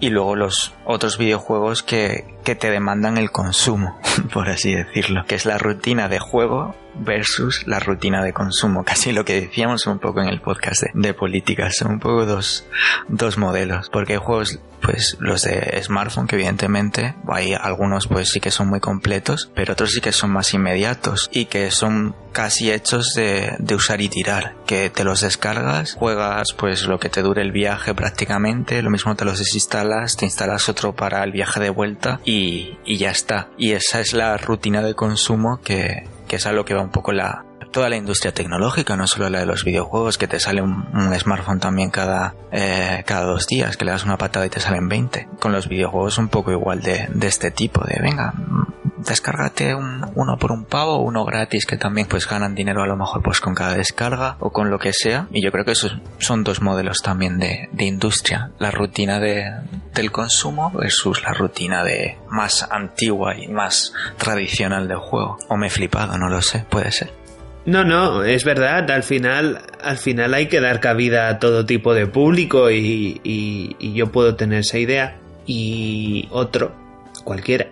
y luego los otros videojuegos que, que te demandan el consumo, por así decirlo, que es la rutina de juego versus la rutina de consumo, casi lo que decíamos un poco en el podcast de, de política, son un poco dos, dos modelos, porque hay juegos pues los de smartphone que evidentemente hay algunos pues sí que son muy completos pero otros sí que son más inmediatos y que son casi hechos de, de, usar y tirar que te los descargas juegas pues lo que te dure el viaje prácticamente lo mismo te los desinstalas te instalas otro para el viaje de vuelta y, y ya está. Y esa es la rutina de consumo que, que es a lo que va un poco la, toda la industria tecnológica, no solo la de los videojuegos, que te sale un, smartphone también cada, eh, cada dos días, que le das una patada y te salen 20. Con los videojuegos un poco igual de, de este tipo, de venga, descárgate un, uno por un pavo, uno gratis, que también pues ganan dinero a lo mejor pues con cada descarga o con lo que sea. Y yo creo que esos son dos modelos también de, de industria. La rutina de, del consumo versus la rutina de más antigua y más tradicional del juego. O me he flipado, no lo sé, puede ser. No, no, es verdad, al final, al final hay que dar cabida a todo tipo de público y, y- yo puedo tener esa idea. Y otro, cualquiera,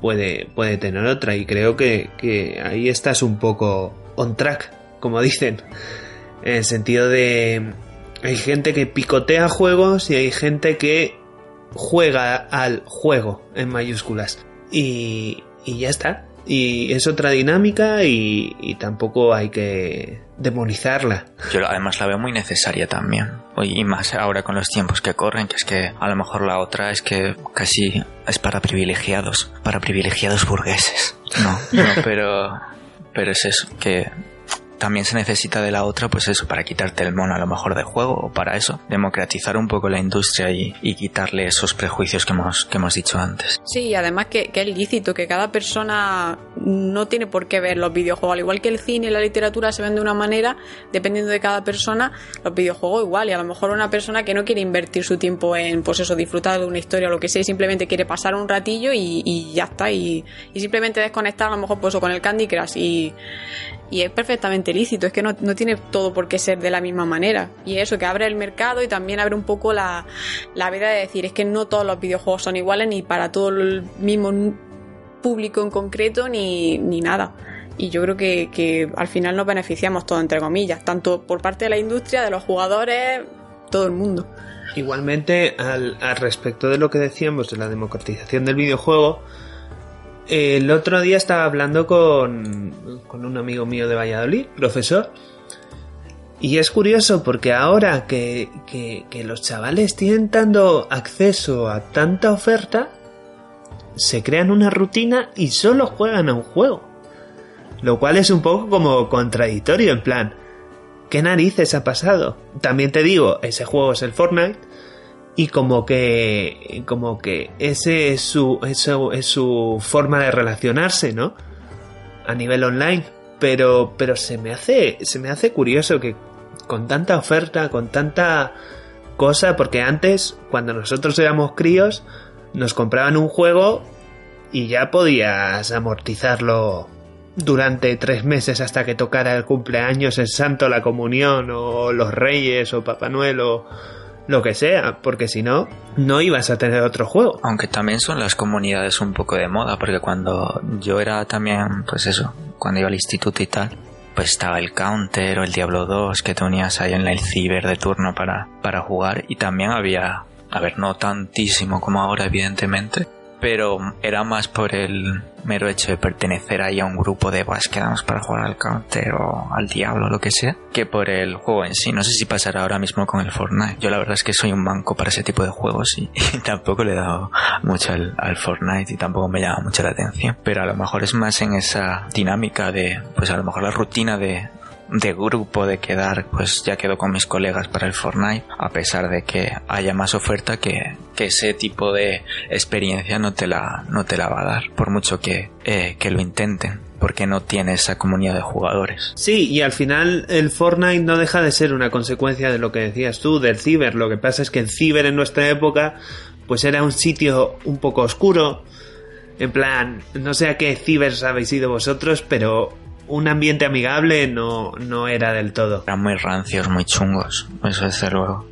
puede, puede tener otra. Y creo que, que ahí estás un poco on track, como dicen, en el sentido de hay gente que picotea juegos y hay gente que juega al juego en mayúsculas. Y, y ya está. Y es otra dinámica y, y tampoco hay que demonizarla. Yo además la veo muy necesaria también. Y más ahora con los tiempos que corren, que es que a lo mejor la otra es que casi es para privilegiados, para privilegiados burgueses. No, no, pero, pero es eso, que también se necesita de la otra, pues eso, para quitarte el mono a lo mejor del juego, o para eso, democratizar un poco la industria y, y quitarle esos prejuicios que hemos, que hemos dicho antes. Sí, y además que, que es lícito, que cada persona no tiene por qué ver los videojuegos. Al igual que el cine y la literatura se ven de una manera, dependiendo de cada persona, los videojuegos igual. Y a lo mejor una persona que no quiere invertir su tiempo en, pues eso, disfrutar de una historia o lo que sea, simplemente quiere pasar un ratillo y, y ya está. Y, y simplemente desconectar a lo mejor pues eso, con el Candy Crush y, y es perfectamente lícito, es que no, no tiene todo por qué ser de la misma manera. Y eso, que abre el mercado y también abre un poco la, la vida de decir, es que no todos los videojuegos son iguales ni para todo el mismo público en concreto ni, ni nada. Y yo creo que, que al final nos beneficiamos todos, entre comillas, tanto por parte de la industria, de los jugadores, todo el mundo. Igualmente, al, al respecto de lo que decíamos de la democratización del videojuego, el otro día estaba hablando con, con un amigo mío de Valladolid, profesor, y es curioso porque ahora que, que, que los chavales tienen tanto acceso a tanta oferta, se crean una rutina y solo juegan a un juego. Lo cual es un poco como contradictorio, en plan, ¿qué narices ha pasado? También te digo, ese juego es el Fortnite y como que como que ese es su eso es su forma de relacionarse, ¿no? A nivel online, pero pero se me hace se me hace curioso que con tanta oferta, con tanta cosa, porque antes cuando nosotros éramos críos nos compraban un juego y ya podías amortizarlo durante tres meses hasta que tocara el cumpleaños, el santo, la comunión o los reyes o Papá Noel o lo que sea, porque si no, no ibas a tener otro juego. Aunque también son las comunidades un poco de moda, porque cuando yo era también, pues eso, cuando iba al instituto y tal, pues estaba el Counter o el Diablo 2 que te unías ahí en el ciber de turno para, para jugar y también había, a ver, no tantísimo como ahora evidentemente, pero era más por el mero hecho de pertenecer ahí a un grupo de pues quedamos para jugar al counter o al diablo lo que sea que por el juego en sí. No sé si pasará ahora mismo con el Fortnite. Yo la verdad es que soy un banco para ese tipo de juegos y, y tampoco le he dado mucho al, al, Fortnite y tampoco me llama mucho la atención. Pero a lo mejor es más en esa dinámica de pues a lo mejor la rutina de de grupo de quedar pues ya quedo con mis colegas para el Fortnite a pesar de que haya más oferta que, que ese tipo de experiencia no te la no te la va a dar por mucho que, eh, que lo intenten porque no tiene esa comunidad de jugadores. Sí, y al final el Fortnite no deja de ser una consecuencia de lo que decías tú, del ciber. Lo que pasa es que el ciber en nuestra época pues era un sitio un poco oscuro. En plan, no sé a qué ciber habéis ido vosotros, pero un ambiente amigable no, no era del todo. Eran muy rancios, muy chungos, eso desde luego.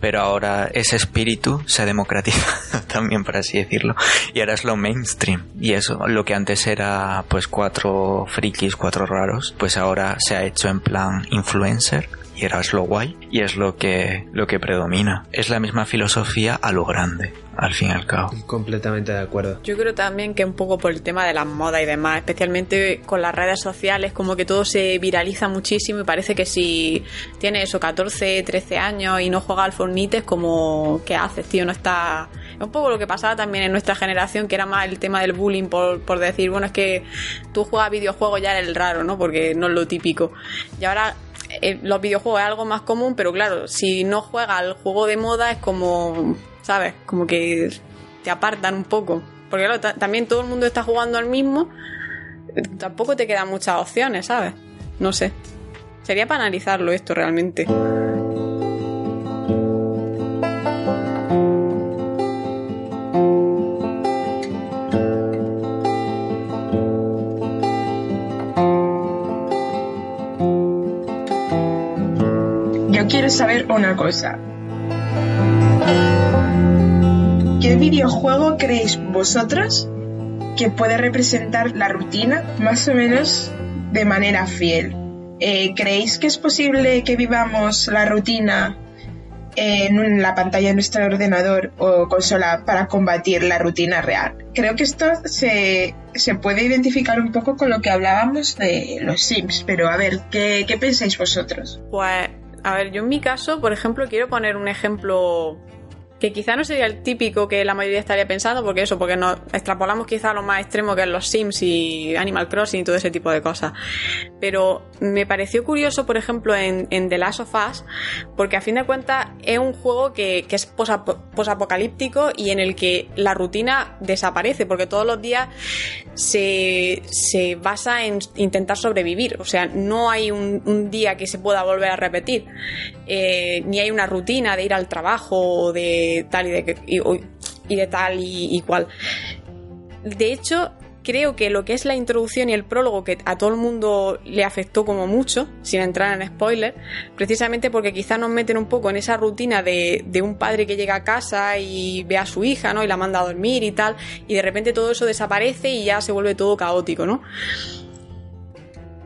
Pero ahora ese espíritu se ha democratizado también, por así decirlo. Y ahora es lo mainstream. Y eso, lo que antes era pues cuatro frikis, cuatro raros, pues ahora se ha hecho en plan influencer. Y era es lo guay. Y es lo que, lo que predomina. Es la misma filosofía a lo grande al fin y al cabo. Completamente de acuerdo. Yo creo también que un poco por el tema de las modas y demás, especialmente con las redes sociales, como que todo se viraliza muchísimo y parece que si tienes eso, 14, 13 años y no juegas al Fortnite es como, ¿qué haces, tío? No estás un poco lo que pasaba también en nuestra generación, que era más el tema del bullying por, por decir, bueno, es que tú juegas videojuegos ya eres el raro, ¿no? Porque no es lo típico. Y ahora eh, los videojuegos es algo más común, pero claro, si no juegas al juego de moda es como, ¿sabes? Como que te apartan un poco. Porque claro, ta- también todo el mundo está jugando al mismo, tampoco te quedan muchas opciones, ¿sabes? No sé. Sería para analizarlo esto realmente. Quiero saber una cosa. ¿Qué videojuego creéis vosotros que puede representar la rutina más o menos de manera fiel? Eh, ¿Creéis que es posible que vivamos la rutina en la pantalla de nuestro ordenador o consola para combatir la rutina real? Creo que esto se, se puede identificar un poco con lo que hablábamos de los Sims, pero a ver, ¿qué, qué pensáis vosotros? Pues, a ver, yo en mi caso, por ejemplo, quiero poner un ejemplo que quizá no sería el típico que la mayoría estaría pensando, porque eso, porque nos extrapolamos quizá a lo más extremo que es los Sims y Animal Crossing y todo ese tipo de cosas. Pero me pareció curioso, por ejemplo, en, The Last of Us, porque a fin de cuentas es un juego que, es posapo- posapocalíptico y en el que la rutina desaparece, porque todos los días se, se basa en intentar sobrevivir. O sea, no hay un, día que se pueda volver a repetir. Eh, ni hay una rutina de ir al trabajo o de tal y de, y, de tal y cual. De hecho, creo que lo que es la introducción y el prólogo que a todo el mundo le afectó como mucho, sin entrar en spoiler, precisamente porque quizá nos meten un poco en esa rutina de, de un padre que llega a casa y ve a su hija, ¿no? Y la manda a dormir y tal, y de repente todo eso desaparece y ya se vuelve todo caótico, ¿no?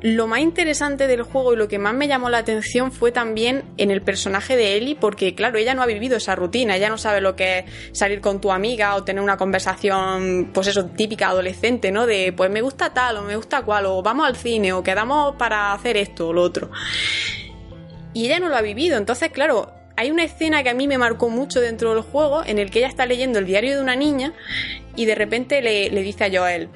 Lo más interesante del juego y lo que más me llamó la atención fue también en el personaje de Ellie, porque claro, ella no ha vivido esa rutina, ella no sabe lo que es salir con tu amiga o tener una conversación, pues eso, típica adolescente, ¿no? De pues me gusta tal o me gusta cual, o vamos al cine o quedamos para hacer esto o lo otro. Y ella no lo ha vivido, entonces claro, hay una escena que a mí me marcó mucho dentro del juego en el que ella está leyendo el diario de una niña y de repente le, le dice a Joel, "Eh,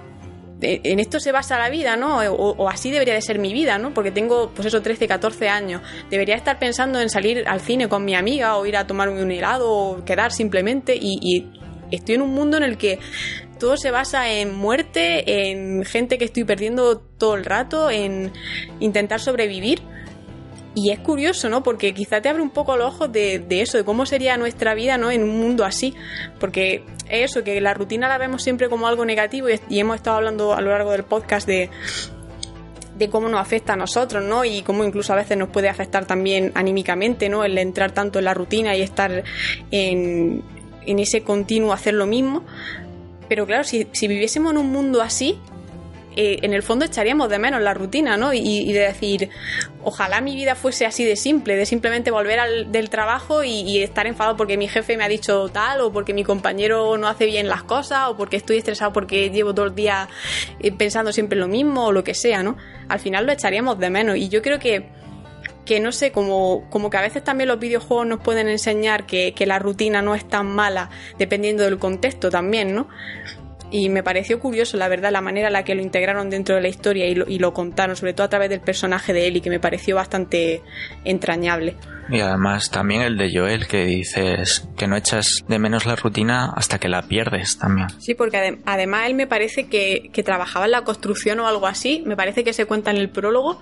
en esto se basa la vida, ¿no? O, o así debería de ser mi vida, ¿no? Porque tengo, pues eso, 13, 14 años. Debería estar pensando en salir al cine con mi amiga o ir a tomarme un helado o quedar simplemente y, y estoy en un mundo en el que todo se basa en muerte, en gente que estoy perdiendo todo el rato, en intentar sobrevivir. Y es curioso, ¿no? Porque quizá te abre un poco los ojos de, de eso, de cómo sería nuestra vida, ¿no? En un mundo así. Porque es eso, que la rutina la vemos siempre como algo negativo y, hemos estado hablando a lo largo del podcast de, de cómo nos afecta a nosotros, ¿no? Y cómo incluso a veces nos puede afectar también anímicamente, ¿no? El entrar tanto en la rutina y estar en, en ese continuo hacer lo mismo. Pero claro, si, si viviésemos en un mundo así, eh, en el fondo echaríamos de menos la rutina, ¿no? Y, y de decir, ojalá mi vida fuese así de simple, de simplemente volver al, del trabajo y, estar enfadado porque mi jefe me ha dicho tal, o porque mi compañero no hace bien las cosas, o porque estoy estresado porque llevo todo el día eh, pensando siempre lo mismo, o lo que sea, ¿no? Al final lo echaríamos de menos. Y yo creo que que no sé, como, como que a veces también los videojuegos nos pueden enseñar que, que la rutina no es tan mala dependiendo del contexto también, ¿no? Y me pareció curioso, la verdad, la manera en la que lo integraron dentro de la historia y lo, y lo contaron, sobre todo a través del personaje de Ellie, que me pareció bastante entrañable. Y además también el de Joel que dices que no echas de menos la rutina hasta que la pierdes también. Sí, porque adem- además él me parece que, que trabajaba en la construcción o algo así, me parece que se cuenta en el prólogo.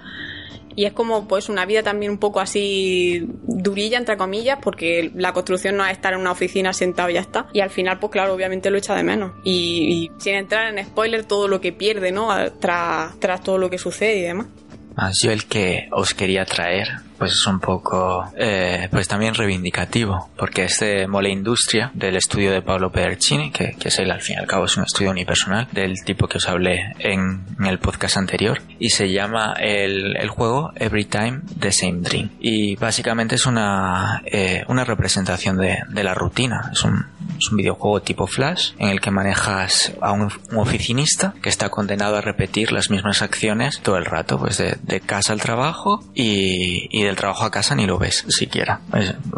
Y es como pues una vida también un poco así durilla, entre comillas, porque la construcción no es estar en una oficina sentado y ya está. Y al final, pues claro, obviamente lo echa de menos. Y, sin entrar en spoiler, todo lo que pierde, ¿no? Tras, tras todo lo que sucede y demás. Más yo el que os quería traer, pues es un poco, eh, pues también reivindicativo, porque es de Mole Industria, del estudio de Paolo Pedercini, que, que es él al fin y al cabo, es un estudio unipersonal, del tipo que os hablé en, en el podcast anterior, y se llama el, el juego Every Time the Same Dream. Y básicamente es una, eh, una representación de, de la rutina, es un, es un videojuego tipo Flash en el que manejas a un, un oficinista que está condenado a repetir las mismas acciones todo el rato, pues de, de casa al trabajo y, y, del trabajo a casa ni lo ves siquiera.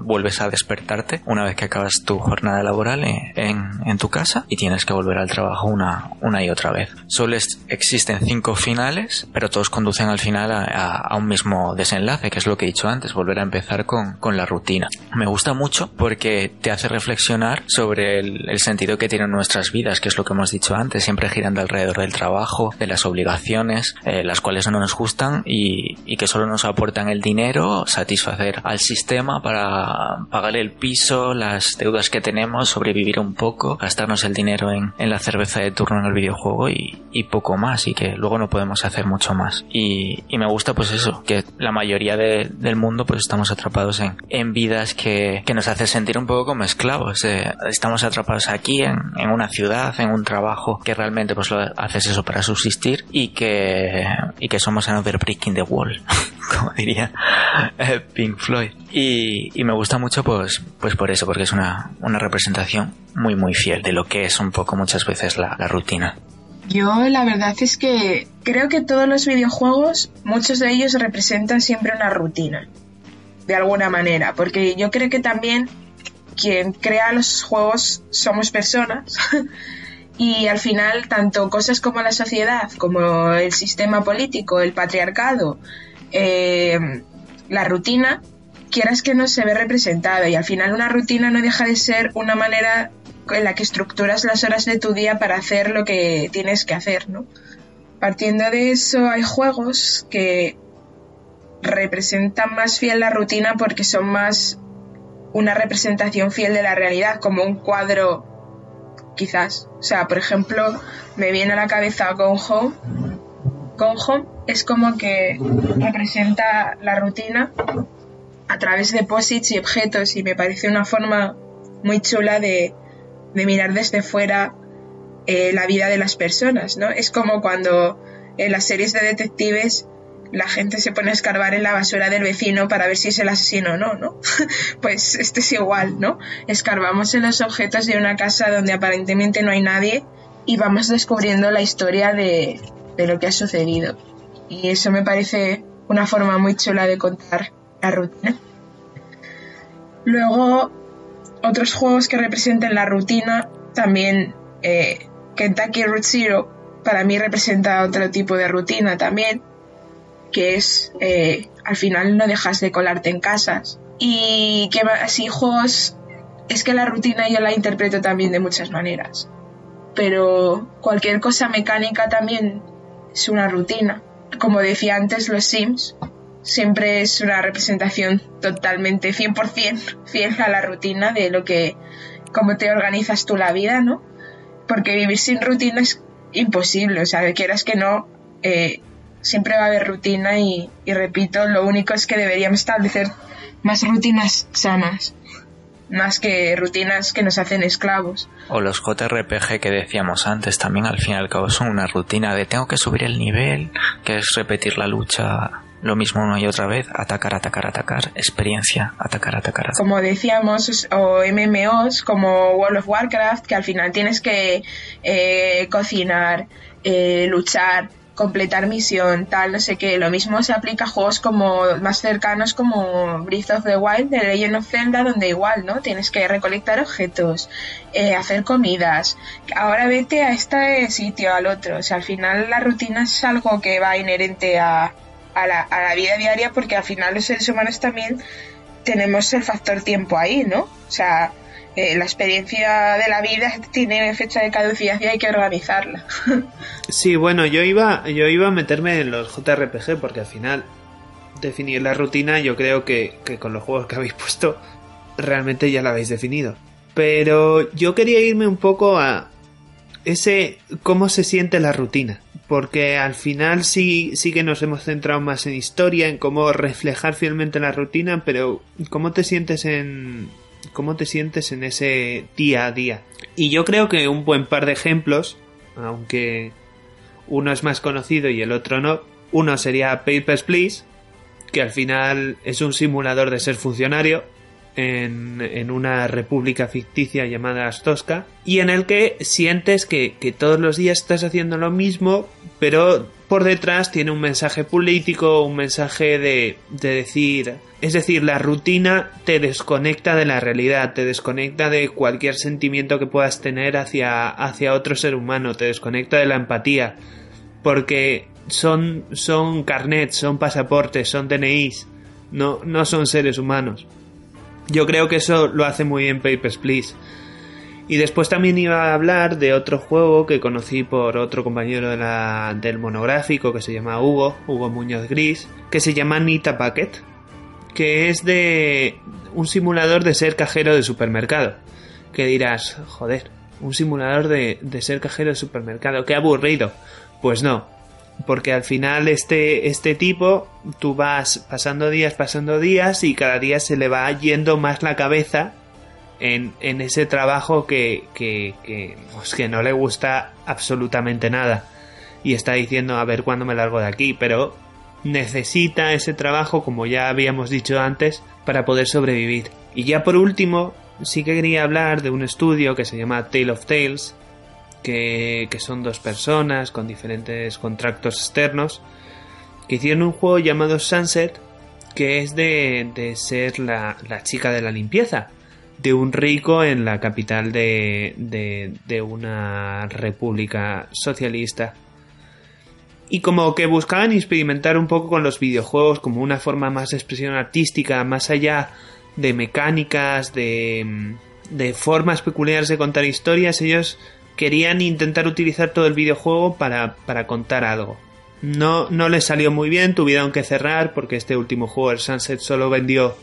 Vuelves a despertarte una vez que acabas tu jornada laboral en, en, tu casa y tienes que volver al trabajo una, una y otra vez. Solo existen cinco finales, pero todos conducen al final a, a, un mismo desenlace, que es lo que he dicho antes, volver a empezar con, con la rutina. Me gusta mucho porque te hace reflexionar sobre el, el sentido que tienen nuestras vidas, que es lo que hemos dicho antes, siempre girando alrededor del trabajo, de las obligaciones, eh, las cuales no nos gustan y, y, que solo nos aportan el dinero, satisfacer al sistema para pagar el piso, las deudas que tenemos, sobrevivir un poco, gastarnos el dinero en, en la cerveza de turno en el videojuego y, y, poco más y que luego no podemos hacer mucho más. Y, y me gusta pues eso, que la mayoría de, del mundo pues estamos atrapados en, en vidas que, que, nos hace sentir un poco como esclavos. Eh, estamos atrapados aquí en, en, una ciudad, en un trabajo que realmente pues lo haces eso para subsistir y que, y que somos another breaking the wall, como diría Pink Floyd. Y, me gusta mucho pues, pues por eso, porque es una, una representación muy muy fiel de lo que es un poco muchas veces la, la rutina. Yo la verdad es que creo que todos los videojuegos, muchos de ellos representan siempre una rutina, de alguna manera, porque yo creo que también quien crea los juegos somos personas y al final tanto cosas como la sociedad, como el sistema político, el patriarcado, eh, la rutina, quieras que no se ve representada y al final una rutina no deja de ser una manera en la que estructuras las horas de tu día para hacer lo que tienes que hacer, ¿no? Partiendo de eso hay juegos que representan más fiel la rutina porque son más una representación fiel de la realidad, como un cuadro quizás. O sea, por ejemplo, me viene a la cabeza Gone Home. Home es como que representa la rutina a través de posits y objetos y me parece una forma muy chula de, mirar desde fuera eh, la vida de las personas, ¿no? Es como cuando en las series de detectives la gente se pone a escarbar en la basura del vecino para ver si es el asesino o no, ¿no? pues esto es igual, ¿no? Escarbamos en los objetos de una casa donde aparentemente no hay nadie y vamos descubriendo la historia de, de lo que ha sucedido. Y eso me parece una forma muy chula de contar la rutina. Luego, otros juegos que representen la rutina, también eh, Kentucky Route Zero para mí representa otro tipo de rutina también, que es eh, al final no dejas de colarte en casas. Y que así juegos, es que la rutina yo la interpreto también de muchas maneras, pero cualquier cosa mecánica también es una rutina. Como decía antes, los Sims siempre es una representación totalmente 100% fiel a la rutina de lo que, cómo te organizas tú la vida, ¿no? Porque vivir sin rutina es imposible, o sea, quieras que no, eh, siempre va a haber rutina y repito, lo único es que deberíamos establecer más rutinas sanas más que rutinas que nos hacen esclavos. O los JRPG que decíamos antes también al fin y al cabo son una rutina de tengo que subir el nivel, que es repetir la lucha lo mismo una y otra vez, atacar, atacar, atacar, experiencia, atacar, atacar, atacar. Como decíamos, o MMOs como World of Warcraft, que al final tienes que eh, cocinar, eh, luchar, completar misión, tal, no sé qué. Lo mismo se aplica a juegos como más cercanos como Breath of the Wild, de Legend of Zelda, donde igual, ¿no? Tienes que recolectar objetos, eh, hacer comidas. Ahora vete a este sitio, al otro. O sea, al final la rutina es algo que va inherente a, a la, a la vida diaria porque al final los seres humanos también tenemos el factor tiempo ahí, ¿no? O sea, la experiencia de la vida tiene fecha de caducidad y hay que organizarla. sí, bueno, yo iba, yo iba a meterme en los JRPG porque al final definir la rutina yo creo que, que con los juegos que habéis puesto realmente ya la habéis definido. Pero yo quería irme un poco a ese cómo se siente la rutina porque al final sí, sí que nos hemos centrado más en historia, en cómo reflejar fielmente la rutina, pero ¿cómo te sientes en cómo te sientes en ese día a día? Y yo creo que un buen par de ejemplos, aunque uno es más conocido y el otro no, uno sería Papers, Please, que al final es un simulador de ser funcionario en, una república ficticia llamada Astosca y en el que sientes que, que todos los días estás haciendo lo mismo, pero por detrás tiene un mensaje político, un mensaje de, de decir, es decir, la rutina te desconecta de la realidad, te desconecta de cualquier sentimiento que puedas tener hacia, hacia otro ser humano, te desconecta de la empatía, porque son, son carnets, son pasaportes, son DNIs, no, no son seres humanos. Yo creo que eso lo hace muy bien Papers, Please. Y después también iba a hablar de otro juego que conocí por otro compañero de la, del monográfico que se llama Hugo, Hugo Muñoz Gris, que se llama Nita Packet, que es de un simulador de ser cajero de supermercado. Que dirás, joder, un simulador de, de ser cajero de supermercado, qué aburrido. Pues no, porque al final este, este tipo, tú vas pasando días, pasando días y cada día se le va yendo más la cabeza en, en ese trabajo que, que, que, pues que no le gusta absolutamente nada. Y está diciendo a ver cuándo me largo de aquí, pero necesita ese trabajo, como ya habíamos dicho antes, para poder sobrevivir. Y ya por último, sí que quería hablar de un estudio que se llama Tale of Tales, que, que, son dos personas con diferentes contratos externos, que hicieron un juego llamado Sunset, que es de, de ser la, la, chica de la limpieza, de un rico en la capital de, de, de una república socialista. Y como que buscaban experimentar un poco con los videojuegos como una forma más de expresión artística, más allá de mecánicas, de, de formas peculiares de contar historias, ellos querían intentar utilizar todo el videojuego para, para contar algo. No, no les salió muy bien, tuvieron que cerrar porque este último juego, el Sunset, solo vendió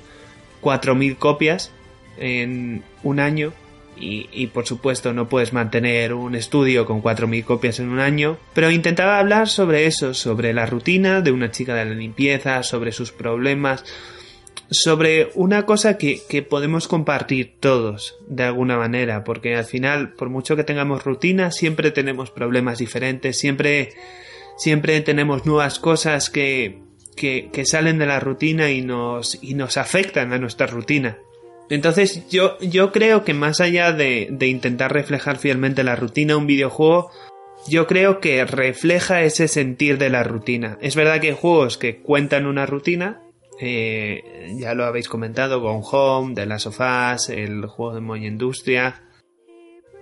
4.000 copias en un año y, y, por supuesto no puedes mantener un estudio con 4.000 copias en un año, pero intentaba hablar sobre eso, sobre la rutina de una chica de la limpieza, sobre sus problemas, sobre una cosa que, que, podemos compartir todos de alguna manera, porque al final, por mucho que tengamos rutina, siempre tenemos problemas diferentes, siempre, siempre tenemos nuevas cosas que, que, salen de la rutina y nos, y nos afectan a nuestra rutina. Entonces yo, yo creo que más allá de, de intentar reflejar fielmente la rutina, un videojuego yo creo que refleja ese sentir de la rutina. Es verdad que hay juegos que cuentan una rutina, eh, ya lo habéis comentado con Home, de las sofás, el juego de Moy Industria.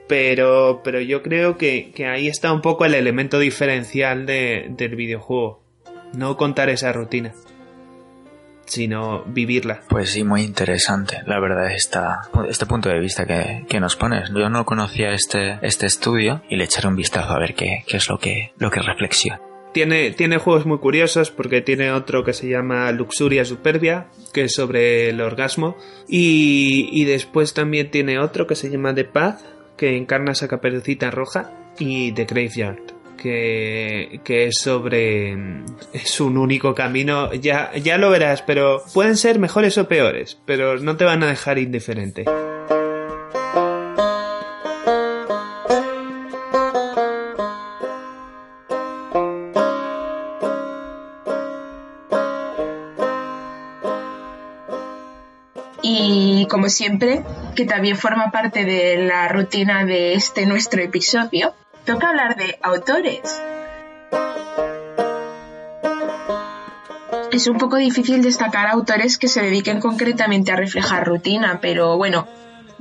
Pero, pero yo creo que, que, ahí está un poco el elemento diferencial de, del videojuego. No contar esa rutina, sino vivirla. Pues sí, muy interesante, la verdad, esta, este punto de vista que, que nos pones. Yo no conocía este, este estudio y le echaré un vistazo a ver qué, qué es lo que, lo que reflexiona. Tiene, tiene, juegos muy curiosos porque tiene otro que se llama Luxuria Superbia, que es sobre el orgasmo. Y, y después también tiene otro que se llama The Path, que encarna esa caperucita roja. Y The Graveyard, que, que es sobre... Es un único camino, ya, ya lo verás, pero pueden ser mejores o peores, pero no te van a dejar indiferente. Como siempre, que también forma parte de la rutina de este nuestro episodio, toca hablar de autores. Es un poco difícil destacar autores que se dediquen concretamente a reflejar rutina, pero bueno,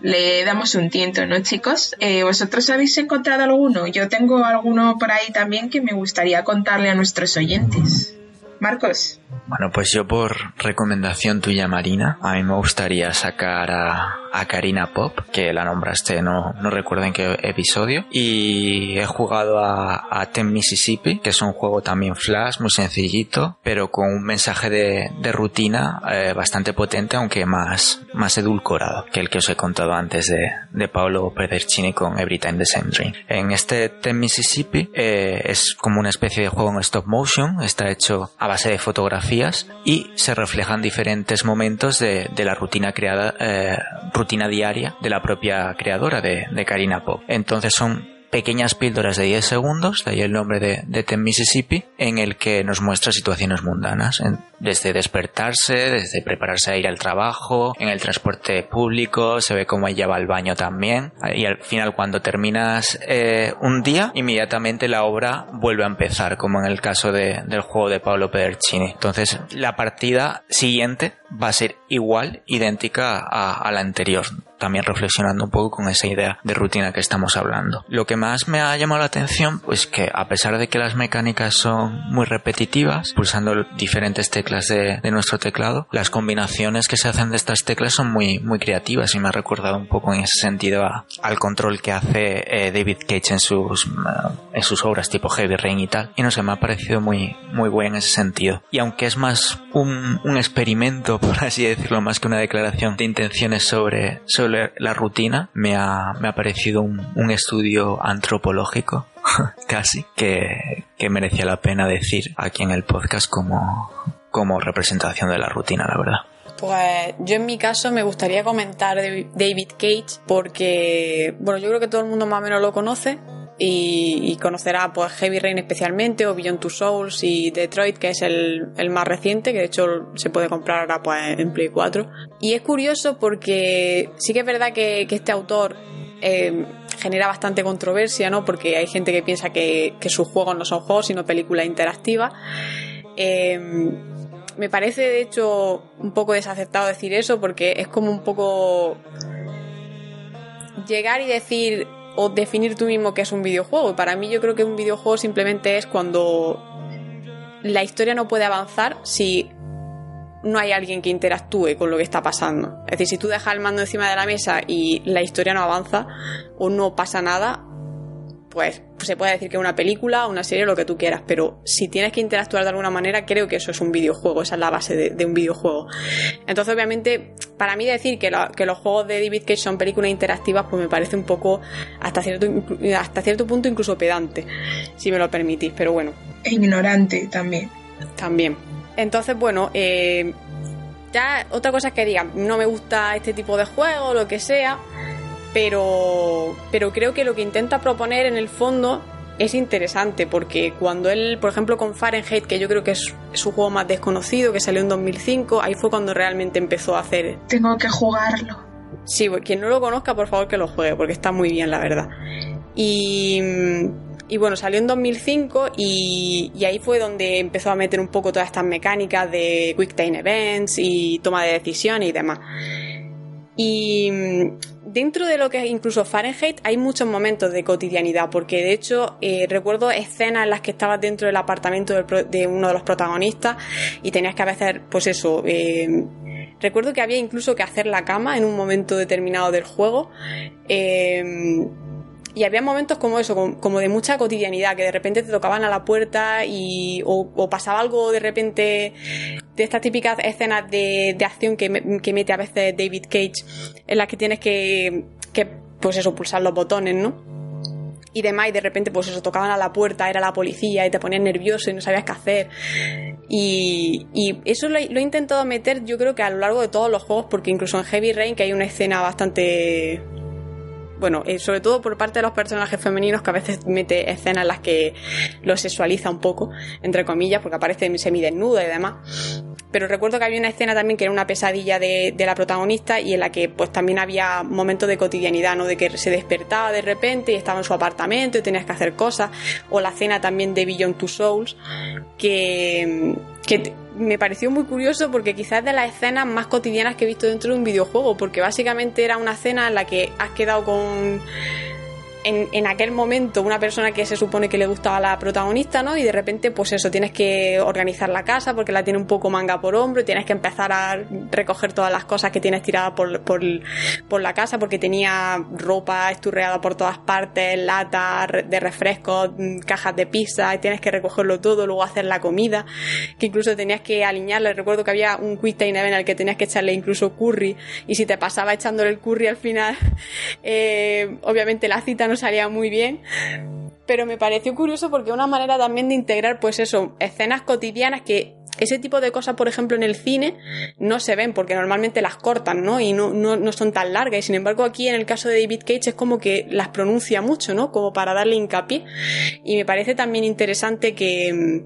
le damos un tiento, ¿no, chicos? Eh, ¿Vosotros habéis encontrado alguno? Yo tengo alguno por ahí también que me gustaría contarle a nuestros oyentes. Marcos. Bueno, pues yo por recomendación tuya, Marina, a mí me gustaría sacar a, a Karina Pop, que la nombraste, no, no recuerdo en qué episodio, y he jugado a, a Ten Mississippi, que es un juego también flash, muy sencillito, pero con un mensaje de, de rutina eh, bastante potente, aunque más, más edulcorado que el que os he contado antes de, de Paolo Pedercini con Every Time the Same Dream. En este Ten Mississippi eh, es como una especie de juego en stop motion, está hecho a base de y se reflejan diferentes momentos de, de la rutina creada, eh, rutina diaria de la propia creadora de, de Karina Pop. Entonces son pequeñas píldoras de 10 segundos, de ahí el nombre de, de Ten Mississippi, en el que nos muestra situaciones mundanas, en- desde despertarse, desde prepararse a ir al trabajo, en el transporte público, se ve cómo ella va al baño también, y al final cuando terminas eh, un día, inmediatamente la obra vuelve a empezar, como en el caso de- del juego de Pablo Pedercini. Entonces, la partida siguiente va a ser igual, idéntica a, a la anterior también reflexionando un poco con esa idea de rutina que estamos hablando. Lo que más me ha llamado la atención, pues que a pesar de que las mecánicas son muy repetitivas, pulsando diferentes teclas de, de nuestro teclado, las combinaciones que se hacen de estas teclas son muy, muy creativas y me ha recordado un poco en ese sentido a- al control que hace eh, David Cage en sus, eh, en sus obras tipo Heavy Rain y tal. Y no sé, me ha parecido muy, muy buen en ese sentido. Y aunque es más un, un experimento, por así decirlo, más que una declaración de intenciones sobre, sobre la rutina, me ha, me ha parecido un, un estudio antropológico, casi, que, que merecía la pena decir aquí en el podcast como, como representación de la rutina, la verdad. Pues yo en mi caso me gustaría comentar David Cage porque, bueno, yo creo que todo el mundo más o menos lo conoce y, y conocerá pues Heavy Rain especialmente o Beyond Two Souls y Detroit que es el, más reciente que de hecho se puede comprar ahora pues en Play 4 y es curioso porque sí que es verdad que, este autor eh, genera bastante controversia, ¿no? Porque hay gente que piensa que, sus juegos no son juegos sino películas interactivas eh, me parece de hecho un poco desacertado decir eso porque es como un poco llegar y decir o definir tú mismo que es un videojuego. Para mí yo creo que un videojuego simplemente es cuando la historia no puede avanzar si no hay alguien que interactúe con lo que está pasando. Es decir, si tú dejas el mando encima de la mesa y la historia no avanza o no pasa nada, pues se puede decir que es una película, una serie, lo que tú quieras, pero si tienes que interactuar de alguna manera, creo que eso es un videojuego, esa es la base de, de un videojuego. Entonces, obviamente, para mí decir que, la- que los juegos de David Cage son películas interactivas, pues me parece un poco, hasta cierto, hasta cierto punto, incluso pedante, si me lo permitís, pero bueno, E ignorante también. también. Entonces, bueno, eh, ya otra cosa es que digan, no me gusta este tipo de juego, lo que sea, pero, pero creo que lo que intenta proponer en el fondo es interesante, porque cuando él, por ejemplo, con Fahrenheit, que yo creo que es su juego más desconocido, que salió en 2005, ahí fue cuando realmente empezó a hacer Tengo que jugarlo. Sí, quien no lo conozca, por favor que lo juegue, porque está muy bien, la verdad. Y, y bueno, salió en 2005 y, y ahí fue donde empezó a meter un poco todas estas mecánicas de Quick Time Events y toma de decisiones y demás. Y mm, dentro de lo que es incluso Fahrenheit hay muchos momentos de cotidianidad, porque de hecho eh, recuerdo escenas en las que estabas dentro del apartamento del pro- de uno de los protagonistas y tenías que veces, pues eso, eh, recuerdo que había incluso que hacer la cama en un momento determinado del juego. eh, y había momentos como eso, como de mucha cotidianidad, que de repente te tocaban a la puerta y, o, o pasaba algo de repente de estas típicas escenas de, de acción que, que mete a veces David Cage, en las que tienes que, que, pues eso, pulsar los botones, ¿no? Y demás, y de repente, pues eso, tocaban a la puerta, era la policía y te ponías nervioso y no sabías qué hacer. Y, y eso lo, lo he intentado meter, yo creo que a lo largo de todos los juegos, porque incluso en Heavy Rain, que hay una escena bastante bueno, eh, sobre todo por parte de los personajes femeninos que a veces mete escenas en las que los sexualiza un poco, entre comillas, porque aparece semidesnuda y demás. Pero recuerdo que había una escena también que era una pesadilla de, de la protagonista y en la que pues también había momentos de cotidianidad, ¿no? De que se despertaba de repente y estaba en su apartamento y tenías que hacer cosas. O la escena también de Beyond Two Souls, que, me pareció muy curioso porque quizás de las escenas más cotidianas que he visto dentro de un videojuego, porque básicamente era una escena en la que has quedado con en, en aquel momento una persona que se supone que le gustaba la protagonista, ¿no? Y de repente, pues eso, tienes que organizar la casa porque la tiene un poco manga por hombro tienes que empezar a recoger todas las cosas que tienes tiradas por, por, por la casa porque tenía ropa esturreada por todas partes, latas de refrescos, mm, cajas de pizza y tienes que recogerlo todo, luego hacer la comida, que incluso tenías que alinearle. Recuerdo que había un quick time en el que tenías que echarle incluso curry y si te pasaba echándole el curry al final, eh, obviamente la cita no salía muy bien. Pero me pareció curioso porque una manera también de integrar, pues eso, escenas cotidianas que ese tipo de cosas, por ejemplo, en el cine no se ven porque normalmente las cortan, ¿no? Y no, no, no, son tan largas. Y sin embargo, aquí en el caso de David Cage es como que las pronuncia mucho, ¿no? Como para darle hincapié. Y me parece también interesante que,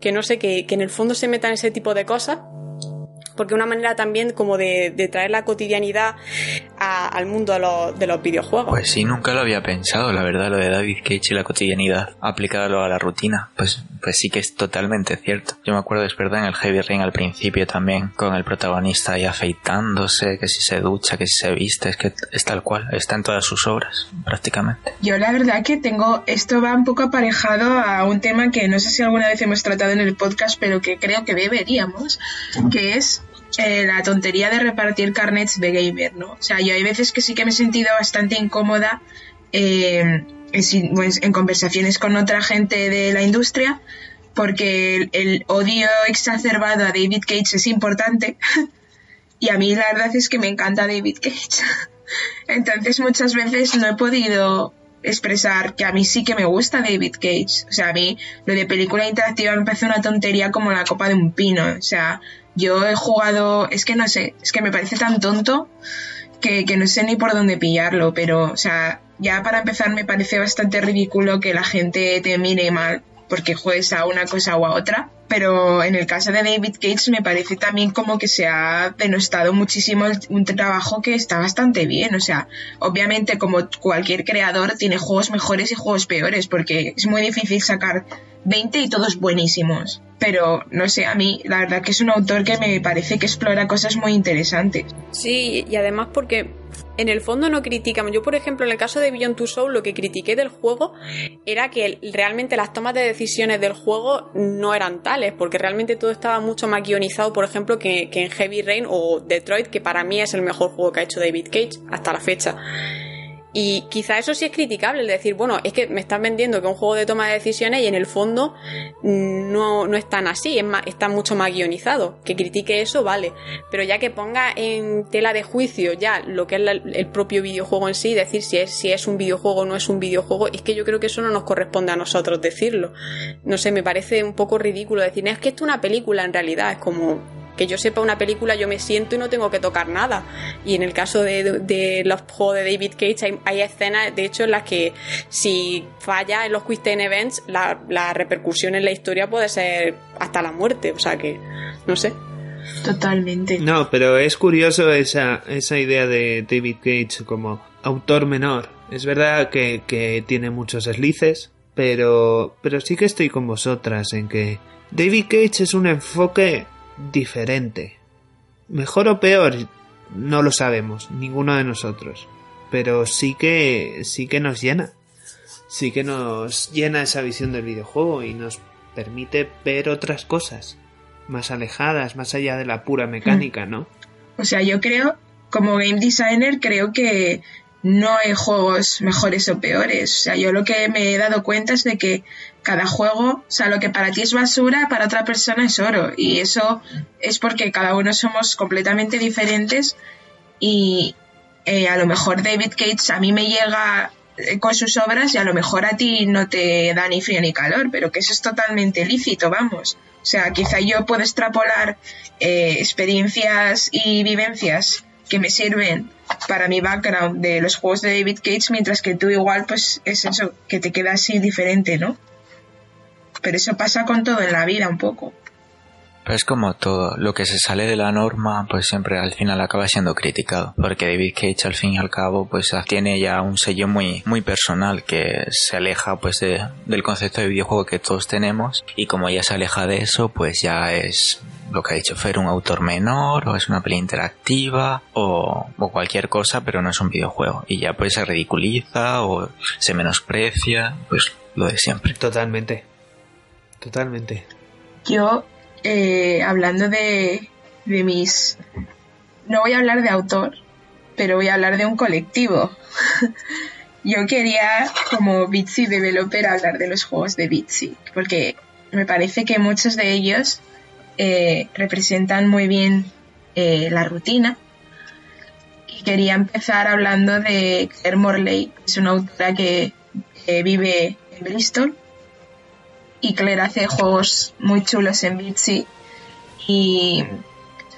que no sé, que, que en el fondo se metan ese tipo de cosas porque una manera también como de, de traer la cotidianidad a, al mundo de los, de los, videojuegos. Pues sí, nunca lo había pensado, la verdad, lo de David Cage y la cotidianidad, aplicado a la rutina, pues, pues sí que es totalmente cierto. Yo me acuerdo de verdad en el Heavy Rain al principio también, con el protagonista ahí afeitándose, que si se ducha, que si se viste, es que es tal cual, está en todas sus obras, prácticamente. Yo la verdad que tengo, esto va un poco aparejado a un tema que no sé si alguna vez hemos tratado en el podcast, pero que creo que deberíamos, que es eh, la tontería de repartir carnets de gamer, ¿no? O sea, yo hay veces que sí que me he sentido bastante incómoda eh, en, pues, en, conversaciones con otra gente de la industria, porque el, el, odio exacerbado a David Cage es importante. y a mí la verdad es que me encanta David Cage. Entonces muchas veces no he podido expresar que a mí sí que me gusta David Cage. O sea, a mí lo de película interactiva me parece una tontería como la copa de un pino. O sea, yo he jugado, es que no sé, es que me parece tan tonto que, que, no sé ni por dónde pillarlo, pero, o sea, ya para empezar me parece bastante ridículo que la gente te mire mal porque juegues a una cosa o a otra, pero en el caso de David Cage me parece también como que se ha denostado muchísimo un trabajo que está bastante bien, o sea, obviamente como cualquier creador tiene juegos mejores y juegos peores, porque es muy difícil sacar 20 y todos buenísimos. Pero no sé, a mí la verdad que es un autor que me parece que explora cosas muy interesantes. Sí, y además porque en el fondo no critican. Yo, por ejemplo, en el caso de Beyond Two Soul, lo que critiqué del juego era que realmente las tomas de decisiones del juego no eran tales, porque realmente todo estaba mucho más guionizado, por ejemplo, que, que en Heavy Rain o Detroit, que para mí es el mejor juego que ha hecho David Cage hasta la fecha. Y quizá eso sí es criticable, el decir, bueno, es que me están vendiendo que un juego de toma de decisiones y en el fondo no, no es tan así, es más, está mucho más guionizado. Que critique eso, vale. Pero ya que ponga en tela de juicio ya lo que es la, el propio videojuego en sí, decir si es, si es un videojuego o no es un videojuego, es que yo creo que eso no nos corresponde a nosotros decirlo. No sé, me parece un poco ridículo decir, es que esto es una película en realidad, es como, que yo sepa una película, yo me siento y no tengo que tocar nada. Y en el caso de, de los juegos de David Cage hay, hay, escenas, de hecho, en las que si falla en los Quick Time Events, la, la repercusión en la historia puede ser hasta la muerte. O sea que, no sé. Totalmente. No, pero es curioso esa, esa idea de David Cage como autor menor. Es verdad que, que tiene muchos deslices, pero, pero sí que estoy con vosotras en que David Cage es un enfoque diferente. Mejor o peor, no lo sabemos, ninguno de nosotros. Pero sí que, sí que nos llena. Sí que nos llena esa visión del videojuego y nos permite ver otras cosas más alejadas, más allá de la pura mecánica, ¿no? O sea, yo creo, como game designer, creo que no hay juegos mejores o peores. O sea, yo lo que me he dado cuenta es de que cada juego, o sea, lo que para ti es basura, para otra persona es oro. Y eso es porque cada uno somos completamente diferentes y eh, a lo mejor David Cates a mí me llega eh, con sus obras y a lo mejor a ti no te da ni frío ni calor, pero que eso es totalmente lícito, vamos. O sea, quizá yo puedo extrapolar eh, experiencias y vivencias que me sirven para mi background de los juegos de David Cage, mientras que tú igual pues es eso, que te queda así diferente, ¿no? Pero eso pasa con todo en la vida un poco. Pero es como todo, lo que se sale de la norma, pues siempre al final acaba siendo criticado, porque David Cage al fin y al cabo, pues tiene ya un sello muy, muy personal que se aleja, pues, de, del concepto de videojuego que todos tenemos, y como ya se aleja de eso, pues ya es lo que ha dicho Fer, un autor menor, o es una peli interactiva, o, o cualquier cosa, pero no es un videojuego, y ya pues se ridiculiza o se menosprecia, pues lo de siempre. Totalmente. Totalmente. Yo eh, hablando de, de mis... No voy a hablar de autor, pero voy a hablar de un colectivo. Yo quería, como Bitsy Developer, hablar de los juegos de Bitsy, porque me parece que muchos de ellos eh, representan muy bien eh, la rutina. Y quería empezar hablando de Claire Morley, que es una autora que vive en Bristol y Claire hace juegos muy chulos en Bitsy y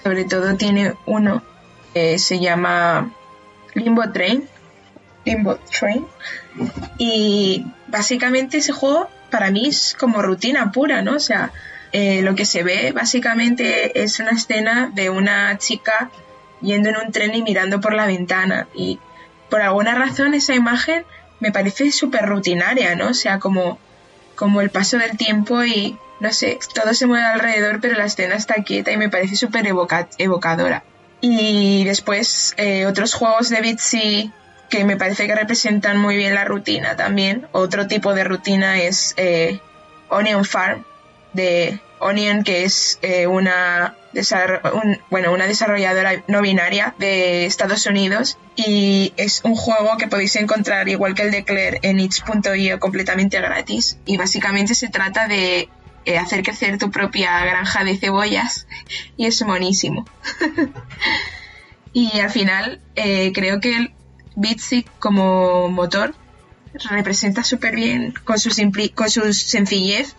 sobre todo tiene uno que se llama Limbo Train. Limbo Train. Y básicamente ese juego para mí es como rutina pura, ¿no? O sea, eh, lo que se ve básicamente es una escena de una chica yendo en un tren y mirando por la ventana. Y por alguna razón esa imagen me parece súper rutinaria, ¿no? O sea, como, como el paso del tiempo y, no sé, todo se mueve alrededor, pero la escena está quieta y me parece súper evocadora. Y después eh, otros juegos de Bitsy que me parece que representan muy bien la rutina también. Otro tipo de rutina es eh, Onion Farm de Onion, que es eh, una, bueno, una desarrolladora no binaria de Estados Unidos y es un juego que podéis encontrar igual que el de Claire en itch.io completamente gratis y básicamente se trata de eh, hacer crecer tu propia granja de cebollas y es monísimo. y al final creo que Bitsy como motor representa súper bien con con su sencillez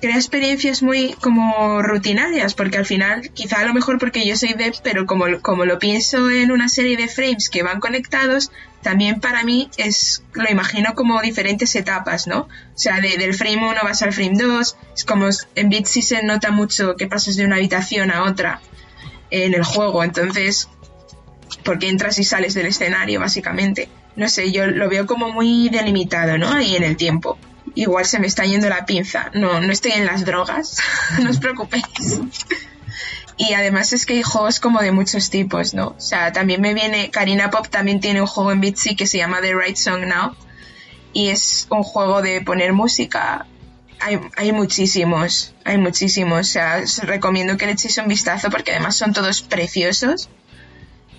crea experiencias muy como rutinarias porque al final quizá a lo mejor porque yo soy dev pero como, como lo pienso en una serie de frames que van conectados también para mí es lo imagino como diferentes etapas no o sea del frame 1 vas al frame 2 es como en Bitsy se nota mucho que pasas de una habitación a otra en el juego entonces porque entras y sales del escenario, básicamente. No sé, yo lo veo como muy delimitado, ¿no? Ahí en el tiempo. Igual se me está yendo la pinza. No, no estoy en las drogas, no os preocupéis. y además es que hay juegos como de muchos tipos, ¿no? O sea, también me viene, Karina Pop también tiene un juego en Bitsy que se llama The Right Song Now. Y es un juego de poner música. Hay, hay muchísimos, hay muchísimos. O sea, os recomiendo que le echéis un vistazo porque además son todos preciosos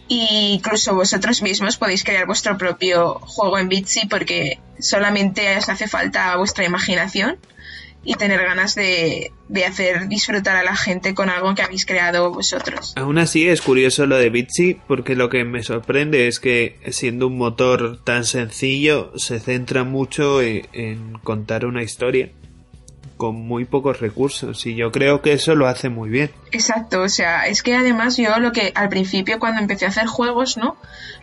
incluso vosotros mismos podéis crear vuestro propio juego en Bitsy porque solamente os hace falta vuestra imaginación y tener ganas de, hacer disfrutar a la gente con algo que habéis creado vosotros. Aún así es curioso lo de Bitsy porque lo que me sorprende es que siendo un motor tan sencillo se centra mucho en contar una historia con muy pocos recursos y yo creo que eso lo hace muy bien. Exacto, o sea, es que además yo lo que al principio cuando empecé a hacer juegos, ¿no?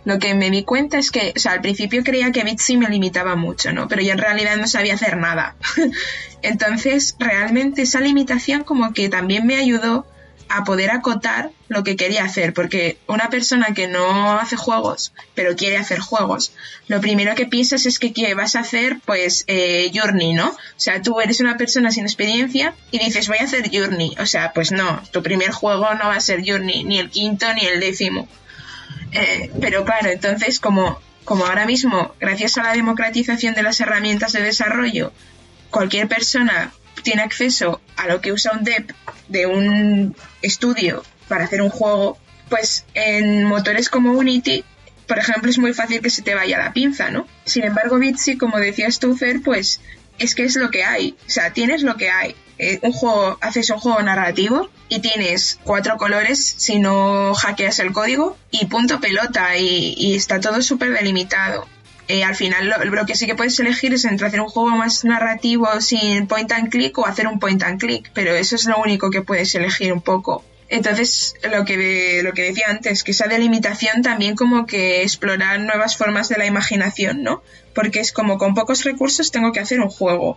Lo que me di cuenta es que, o sea, al principio creía que Bitsy me limitaba mucho, ¿no? Pero yo en realidad no sabía hacer nada. Entonces, realmente esa limitación como que también me ayudó a poder acotar lo que quería hacer, porque una persona que no hace juegos, pero quiere hacer juegos, lo primero que piensas es que ¿qué vas a hacer, pues, eh, Journey, ¿no? O sea, tú eres una persona sin experiencia y dices, voy a hacer Journey. O sea, pues no, tu primer juego no va a ser Journey, ni el quinto ni el décimo. Eh, pero claro, entonces, como, como ahora mismo, gracias a la democratización de las herramientas de desarrollo, cualquier persona tiene acceso a lo que usa un dev de un estudio para hacer un juego, pues en motores como Unity, por ejemplo, es muy fácil que se te vaya la pinza, ¿no? Sin embargo, Bitsy, como decías tú, Fer, pues es que es lo que hay. O sea, tienes lo que hay. Eh, un juego, haces un juego narrativo y tienes cuatro colores si no hackeas el código y punto pelota y, y está todo súper delimitado. Eh, al final lo, que sí que puedes elegir es entre hacer un juego más narrativo sin point and click o hacer un point and click, pero eso es lo único que puedes elegir un poco. Entonces, lo que, lo que decía antes, que esa delimitación también como que explorar nuevas formas de la imaginación, ¿no? Porque es como con pocos recursos tengo que hacer un juego.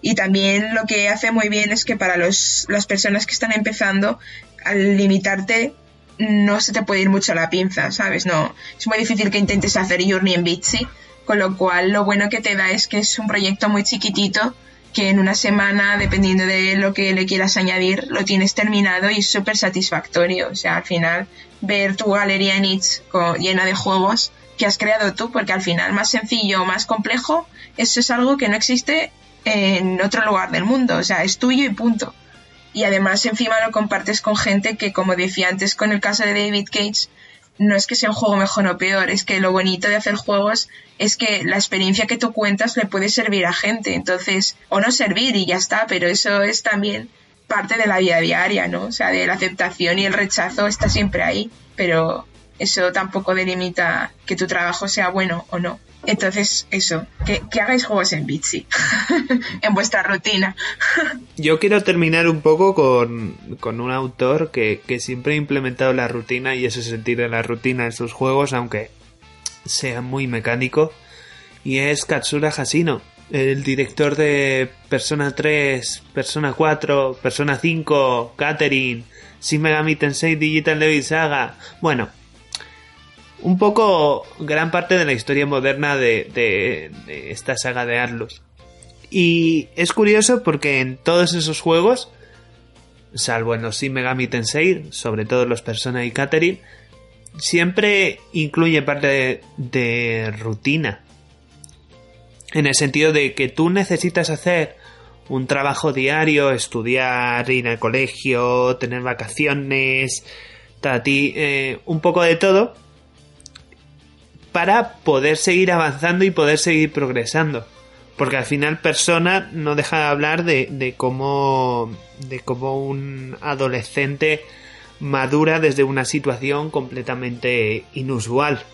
Y también lo que hace muy bien es que para los, las personas que están empezando, al limitarte, no se te puede ir mucho la pinza, ¿sabes? No, es muy difícil que intentes hacer Journey en Bitsy, con lo cual lo bueno que te da es que es un proyecto muy chiquitito que en una semana, dependiendo de lo que le quieras añadir, lo tienes terminado y es súper satisfactorio. O sea, al final, ver tu galería en Itch llena de juegos que has creado tú, porque al final, más sencillo o más complejo, eso es algo que no existe en otro lugar del mundo. O sea, es tuyo y punto y además encima lo compartes con gente que, como decía antes con el caso de David Cage, no es que sea un juego mejor o peor, es que lo bonito de hacer juegos es que la experiencia que tú cuentas le puede servir a gente, entonces, o no servir y ya está, pero eso es también parte de la vida diaria, ¿no? O sea, de la aceptación y el rechazo está siempre ahí, pero eso tampoco delimita que tu trabajo sea bueno o no. Entonces, eso, que, hagáis juegos en Bitsy, en vuestra rutina. Yo quiero terminar un poco con, con un autor que, que, siempre ha implementado la rutina y ese sentido de la rutina en sus juegos, aunque sea muy mecánico, y es Katsura Hasino, el director de Persona 3, Persona 4, Persona 5, Catherine, Shin Megami Tensei Digital Devil Saga. Bueno, un poco gran parte de la historia moderna de, de, de esta saga de Arlos. Y es curioso porque en todos esos juegos, salvo en los Shin Megami Tensei, sobre todo los Persona y Catherine, siempre incluye parte de, rutina. En el sentido de que tú necesitas hacer un trabajo diario, estudiar, ir al colegio, tener vacaciones, eh, un poco de todo, para poder seguir avanzando y poder seguir progresando. Porque al final persona no deja de hablar de, cómo de cómo un adolescente madura desde una situación completamente inusual.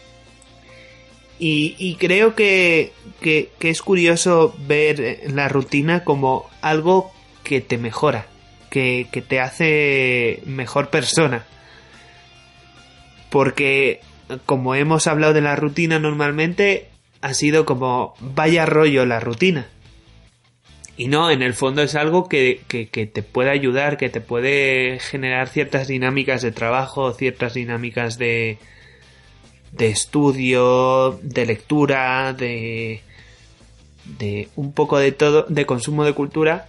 Y, y creo que, que, que, es curioso ver la rutina como algo que te mejora, que, que te hace mejor persona. Porque como hemos hablado de la rutina normalmente, ha sido como vaya rollo la rutina. Y no, en el fondo es algo que, que, te puede ayudar, que te puede generar ciertas dinámicas de trabajo, ciertas dinámicas de, de estudio, de lectura, de, de un poco de todo, de consumo de cultura,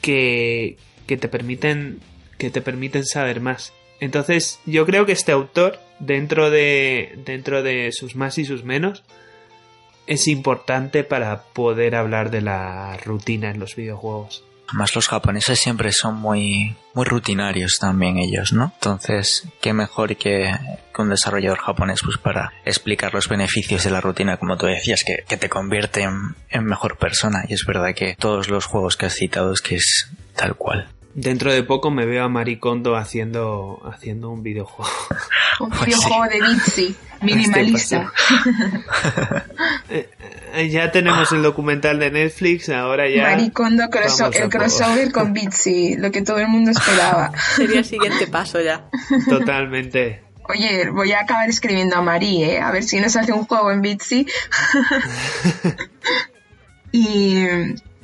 que, que te permiten, que te permiten saber más. Entonces, yo creo que este autor, dentro de, dentro de sus más y sus menos, es importante para poder hablar de la rutina en los videojuegos. Además los japoneses siempre son muy, muy rutinarios también ellos, ¿no? Entonces, qué mejor que, que un desarrollador japonés pues para explicar los beneficios de la rutina, como tú decías, que, que te convierte en, en mejor persona. Y es verdad que todos los juegos que has citado es que es tal cual. Dentro de poco me veo a Maricondo haciendo, haciendo un videojuego. Un pues videojuego sí. de Bitsy, minimalista. eh, ya tenemos el documental de Netflix, ahora ya. Maricondo, crosso el crossover con Bitsy, lo que todo el mundo esperaba. Sería el siguiente paso ya. Totalmente. Oye, voy a acabar escribiendo a Marí, ¿eh? A ver si nos hace un juego en Bitsy. y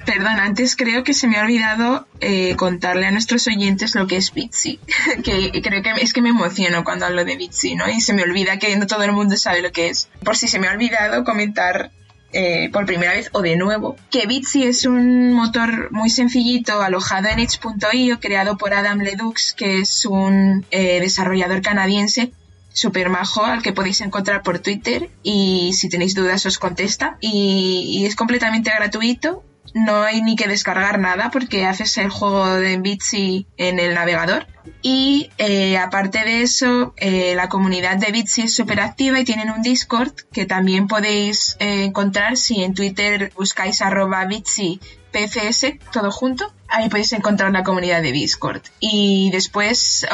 Perdón, antes creo que se me ha olvidado eh, contarle a nuestros oyentes lo que es Bitsy, que creo que es que me emociono cuando hablo de Bitsy, ¿no? Y se me olvida que no todo el mundo sabe lo que es. Por si se me ha olvidado comentar eh, por primera vez o de nuevo, que Bitsy es un motor muy sencillito alojado en Edge.io creado por Adam Ledux, que es un eh, desarrollador canadiense super majo al que podéis encontrar por Twitter y si tenéis dudas os contesta y es completamente gratuito no hay ni que descargar nada porque haces el juego de Bitsy en el navegador. Y eh, aparte de eso, eh, la comunidad de Bitsy es súper activa y tienen un Discord que también podéis eh, encontrar si en Twitter buscáis arroba Bitsy PCS, todo junto. Ahí podéis encontrar la comunidad de Discord. Y después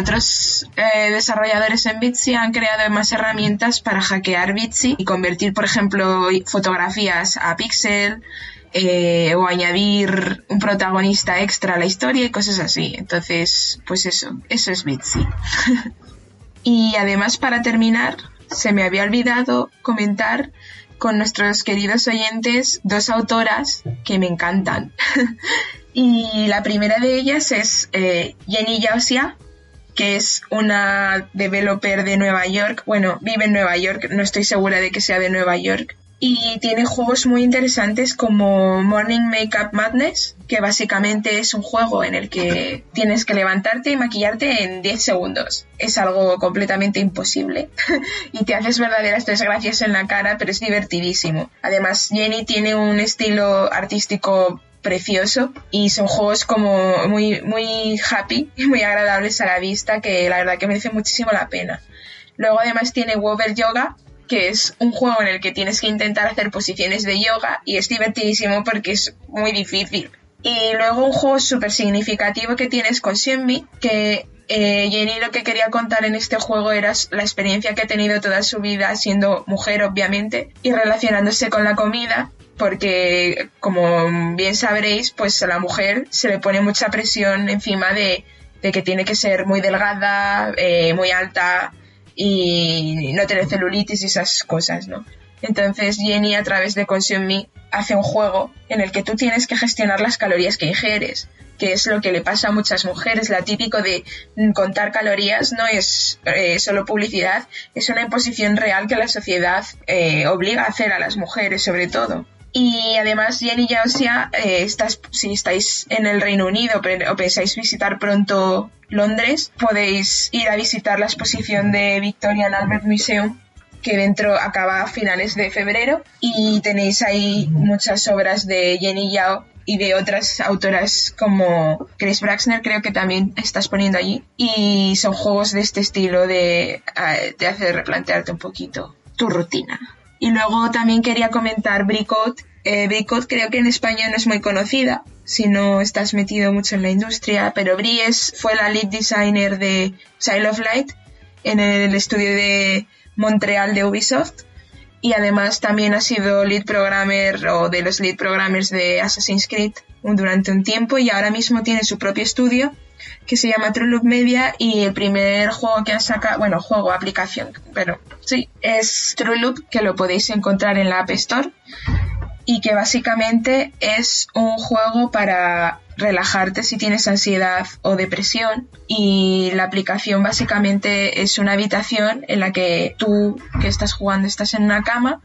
otros desarrolladores en Bitsy han creado más herramientas para hackear Bitsy y convertir, por ejemplo, fotografías a pixel, eh, o añadir un protagonista extra a la historia y cosas así. Entonces, pues eso, eso es Bitsy. y además, para terminar, se me había olvidado comentar con nuestros queridos oyentes dos autoras que me encantan. y la primera de ellas es eh, Jenny Yosia, que es una developer de Nueva York. Bueno, vive en Nueva York, no estoy segura de que sea de Nueva York y tiene juegos muy interesantes como Morning Makeup Madness, que básicamente es un juego en el que tienes que levantarte y maquillarte en 10 segundos. Es algo completamente imposible y te haces verdaderas desgracias en la cara, pero es divertidísimo. Además, Jenny tiene un estilo artístico precioso y son juegos como muy muy happy y muy agradables a la vista que la verdad que merece muchísimo la pena. Luego además tiene Wover Yoga, que es un juego en el que tienes que intentar hacer posiciones de yoga y es divertidísimo porque es muy difícil. Y luego un juego súper significativo que tienes con Shenmue, que eh, Jenny lo que quería contar en este juego era la experiencia que ha tenido toda su vida siendo mujer, obviamente, y relacionándose con la comida, porque como bien sabréis, pues a la mujer se le pone mucha presión encima de, que tiene que ser muy delgada, eh, muy alta y no tener celulitis y esas cosas, ¿no? Entonces Jenny a través de Consume Me hace un juego en el que tú tienes que gestionar las calorías que ingieres, que es lo que le pasa a muchas mujeres. La típico de contar calorías no es eh, solo publicidad, es una imposición real que la sociedad eh, obliga a hacer a las mujeres sobre todo. Y además, Jenny y eh, si estáis en el Reino Unido o pensáis visitar pronto Londres, podéis ir a visitar la exposición de Victorian Albert Museum que dentro acaba a finales de febrero y tenéis ahí muchas obras de Jenny Yao y de otras autoras como Chris Braxner creo que también estás poniendo allí y son juegos de este estilo de te hace replantearte un poquito tu rutina. Y luego también quería comentar Bricot. Eh, Bricot creo que en España no es muy conocida si no estás metido mucho en la industria, pero Bries fue la lead designer de Child of Light en el estudio de Montreal de Ubisoft y además también ha sido lead programmer o de los lead programmers de Assassin's Creed durante un tiempo y ahora mismo tiene su propio estudio que se llama True Loop Media y el primer juego que ha sacado, bueno, juego, aplicación, pero sí, es True Loop que lo podéis encontrar en la App Store y que básicamente es un juego para relajarte si tienes ansiedad o depresión y la aplicación básicamente es una habitación en la que tú que estás jugando estás en una cama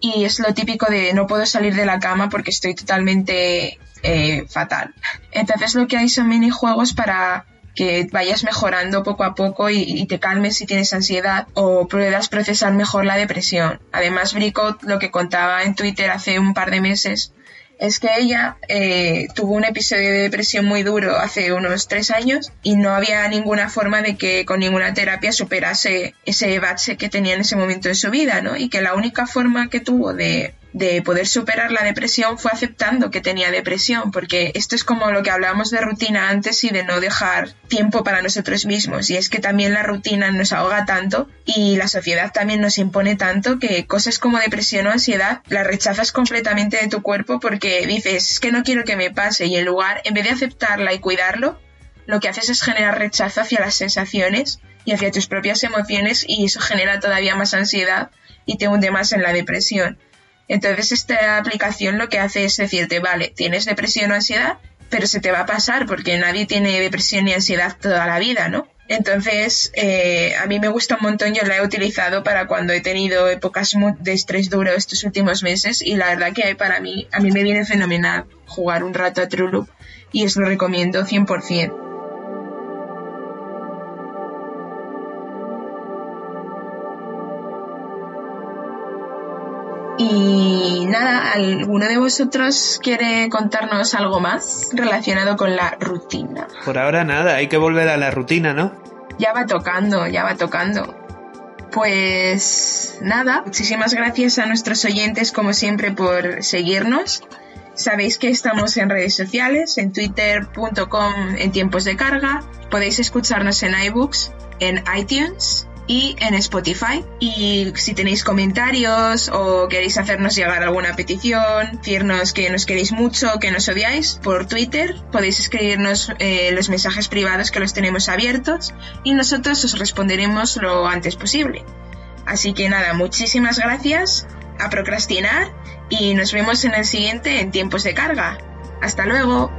y es lo típico de no puedo salir de la cama porque estoy totalmente eh, fatal. Entonces lo que hay son minijuegos para que vayas mejorando poco a poco y, te calmes si tienes ansiedad o puedas procesar mejor la depresión. Además, Bricot lo que contaba en Twitter hace un par de meses es que ella eh, tuvo un episodio de depresión muy duro hace unos tres años y no había ninguna forma de que con ninguna terapia superase ese bache que tenía en ese momento de su vida, ¿no? Y que la única forma que tuvo de de poder superar la depresión fue aceptando que tenía depresión, porque esto es como lo que hablábamos de rutina antes y de no dejar tiempo para nosotros mismos. Y es que también la rutina nos ahoga tanto y la sociedad también nos impone tanto que cosas como depresión o ansiedad las rechazas completamente de tu cuerpo porque dices, es que no quiero que me pase y en lugar, en vez de aceptarla y cuidarlo, lo que haces es generar rechazo hacia las sensaciones y hacia tus propias emociones y eso genera todavía más ansiedad y te hunde más en la depresión. Entonces esta aplicación lo que hace es decirte, vale, tienes depresión o ansiedad, pero se te va a pasar porque nadie tiene depresión ni ansiedad toda la vida, ¿no? Entonces, eh, a mí me gusta un montón, yo la he utilizado para cuando he tenido épocas de estrés duro estos últimos meses y la verdad que para mí, a mí me viene fenomenal jugar un rato a True Loop y os lo recomiendo 100%. Y nada, ¿alguno de vosotros quiere contarnos algo más relacionado con la rutina? Por ahora nada, hay que volver a la rutina, ¿no? Ya va tocando, ya va tocando. Pues nada, muchísimas gracias a nuestros oyentes como siempre por seguirnos. Sabéis que estamos en redes sociales, en twitter.com en tiempos de carga. Podéis escucharnos en iBooks, en iTunes y en Spotify. Y si tenéis comentarios o queréis hacernos llegar alguna petición, decirnos que nos queréis mucho, que nos odiáis, por Twitter podéis escribirnos eh, los mensajes privados que los tenemos abiertos y nosotros os responderemos lo antes posible. Así que nada, muchísimas gracias, a procrastinar y nos vemos en el siguiente en tiempos de carga. Hasta luego.